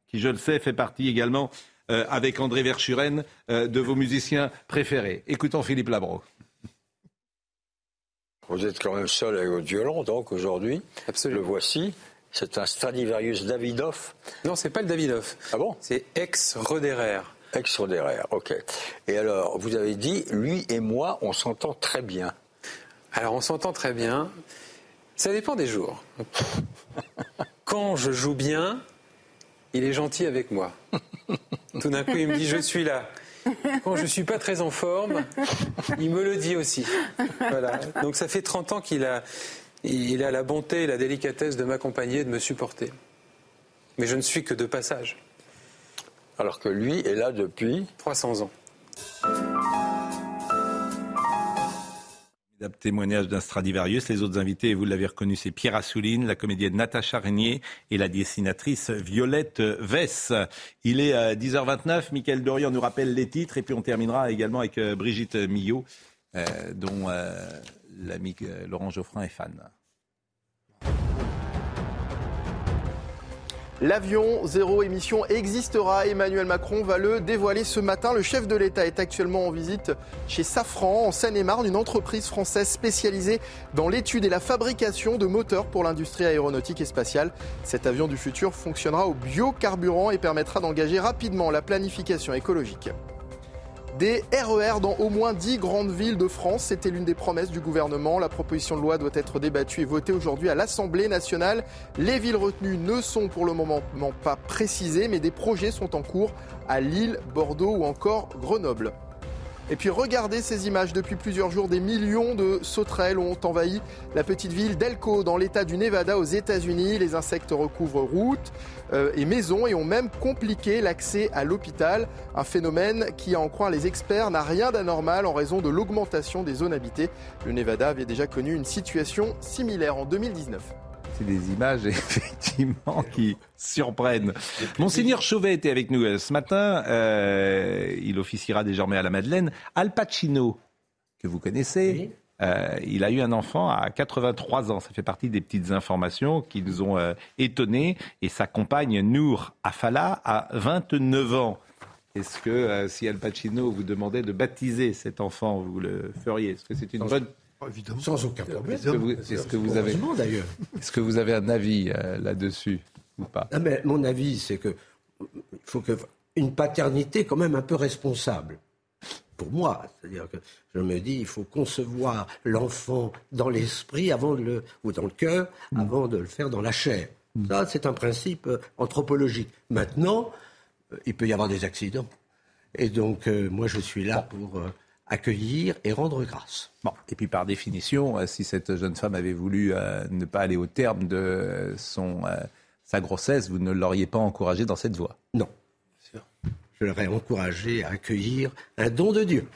qui, je le sais, fait partie également, euh, avec André Verschuren, euh, de vos musiciens préférés. Écoutons Philippe Labro. Vous êtes quand même seul avec votre violon, donc aujourd'hui. Absolument. Le voici. C'est un Stradivarius Davidoff. Non, c'est pas le Davidoff. Ah bon? C'est ex-Roderer. Ex-Roderer, ok. Et alors, vous avez dit, lui et moi, on s'entend très bien. Alors, on s'entend très bien. Ça dépend des jours. Quand je joue bien, il est gentil avec moi. Tout d'un coup, il me dit Je suis là. Quand je suis pas très en forme, il me le dit aussi. Voilà. Donc ça fait 30 ans qu'il a, il a la bonté et la délicatesse de m'accompagner et de me supporter. Mais je ne suis que de passage. Alors que lui est là depuis 300 ans. Témoignage d'un Stradivarius. Les autres invités, vous l'avez reconnu, c'est Pierre Assouline, la comédienne Natacha Régnier et la dessinatrice Violette Vess. Il est à 10h29. Michael Dorian nous rappelle les titres et puis on terminera également avec euh, Brigitte Millot, euh, dont euh, l'ami euh, Laurent Geoffrin est fan. L'avion zéro émission existera. Emmanuel Macron va le dévoiler ce matin. Le chef de l'État est actuellement en visite chez Safran, en Seine-et-Marne, une entreprise française spécialisée dans l'étude et la fabrication de moteurs pour l'industrie aéronautique et spatiale. Cet avion du futur fonctionnera au biocarburant et permettra d'engager rapidement la planification écologique. Des RER dans au moins 10 grandes villes de France, c'était l'une des promesses du gouvernement. La proposition de loi doit être débattue et votée aujourd'hui à l'Assemblée nationale. Les villes retenues ne sont pour le moment pas précisées, mais des projets sont en cours à Lille, Bordeaux ou encore Grenoble. Et puis regardez ces images. Depuis plusieurs jours, des millions de sauterelles ont envahi la petite ville d'Elko dans l'état du Nevada aux États-Unis. Les insectes recouvrent routes euh, et maisons et ont même compliqué l'accès à l'hôpital. Un phénomène qui, à en croire les experts, n'a rien d'anormal en raison de l'augmentation des zones habitées. Le Nevada avait déjà connu une situation similaire en 2019. C'est des images effectivement qui surprennent. Monseigneur Chauvet était avec nous euh, ce matin. Euh, il officiera désormais à la Madeleine. Al Pacino, que vous connaissez, Euh, il a eu un enfant à 83 ans. Ça fait partie des petites informations qui nous ont euh, étonnés. Et sa compagne Nour Afala a 29 ans. Est-ce que si Al Pacino vous demandait de baptiser cet enfant, vous le feriez? Est-ce que c'est une bonne Évidemment. Sans aucun problème. Est-ce que vous, est-ce que vous avez, est-ce que vous avez un avis euh, là-dessus ou pas? Ah, mais mon avis, c'est que il faut que une paternité quand même un peu responsable. Pour moi, c'est-à-dire que je me dis, il faut concevoir l'enfant dans l'esprit avant de le ou dans le cœur avant de le faire dans la chair. Ça, c'est un principe euh, anthropologique. Maintenant, euh, il peut y avoir des accidents, et donc euh, moi, je suis là pour euh, accueillir et rendre grâce. Bon, et puis par définition, euh, si cette jeune femme avait voulu euh, ne pas aller au terme de son, euh, sa grossesse, vous ne l'auriez pas encouragée dans cette voie? Non. Je l'aurais encouragé à accueillir un don de Dieu.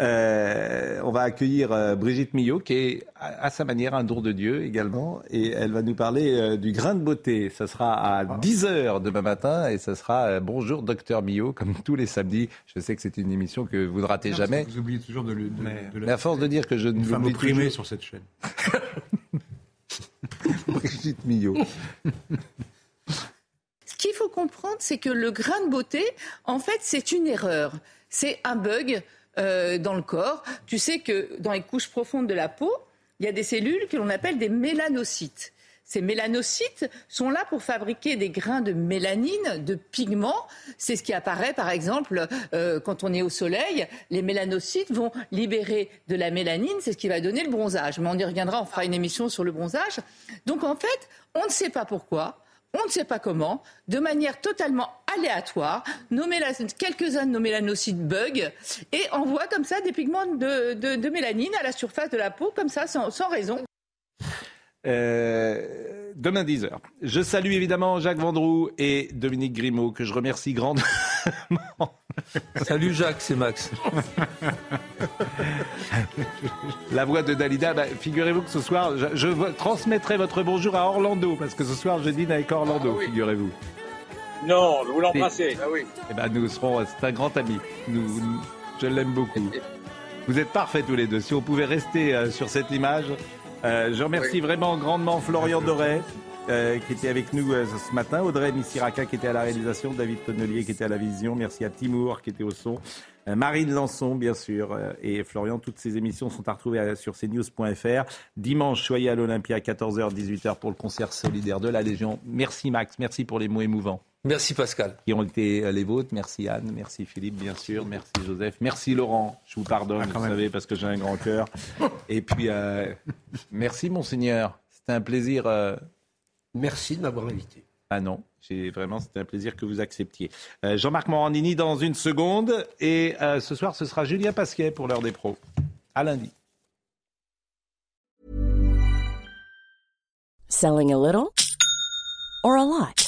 Euh, on va accueillir euh, Brigitte Millot, qui est à, à sa manière un don de Dieu également, et elle va nous parler euh, du grain de beauté. Ça sera à 10h demain matin, et ça sera euh, Bonjour Docteur Millot, comme tous les samedis. Je sais que c'est une émission que vous ne ratez Non, jamais. Vous oubliez toujours de, le- de, de Mais à force de dire que je ne opprimée toujours- sur cette chaîne. Brigitte Millot. Ce qu'il faut comprendre, c'est que le grain de beauté, en fait, c'est une erreur. C'est un bug euh, dans le corps. Tu sais que dans les couches profondes de la peau, il y a des cellules que l'on appelle des mélanocytes. Ces mélanocytes sont là pour fabriquer des grains de mélanine, de pigments. C'est ce qui apparaît, par exemple, euh, quand on est au soleil. Les mélanocytes vont libérer de la mélanine, c'est ce qui va donner le bronzage. Mais on y reviendra, on fera une émission sur le bronzage. Donc en fait, on ne sait pas pourquoi. On ne sait pas comment, de manière totalement aléatoire, quelques-uns de nos mélanocytes bug et envoient comme ça des pigments de, mélanine à la surface de la peau, comme ça, sans raison. Euh, demain 10h. Je salue évidemment Jacques Vendroux et Dominique Grimaud, que je remercie grandement. Salut Jacques, c'est Max. La voix de Dalida, bah, figurez-vous que ce soir, je, transmettrai votre bonjour à Orlando, parce que ce soir, je dîne avec Orlando, figurez-vous. Non, vous l'embrassez. Ah oui. Eh ben, nous serons, c'est un grand ami. Nous, nous- je l'aime beaucoup. Vous êtes parfaits tous les deux. Si on pouvait rester euh, sur cette image, Euh, je remercie vraiment grandement Florian Doré. Euh, qui était avec nous euh, ce matin, Audrey Missiraka qui était à la réalisation, David Tonnelier qui était à la vision, merci à Timour qui était au son, euh, Marine Lançon bien sûr, euh, et Florian, toutes ces émissions sont à retrouver sur cnews.fr. Dimanche, soyez à l'Olympia à 14h, 18h pour le concert solidaire de la Légion. Merci Max, merci pour les mots émouvants. Merci Pascal. Qui ont été les vôtres. Merci Anne, merci Philippe, bien sûr, merci Joseph, merci Laurent. Je vous pardonne, vous savez, parce que j'ai un grand cœur. Et puis, euh, merci Monseigneur. C'était un plaisir. euh, Merci de m'avoir invité. Ah non, j'ai vraiment, c'était un plaisir que vous acceptiez. Euh, Jean-Marc Morandini dans une seconde. Et euh, ce soir, ce sera Julien Pasquet pour l'heure des pros. À lundi. Selling a little or a lot?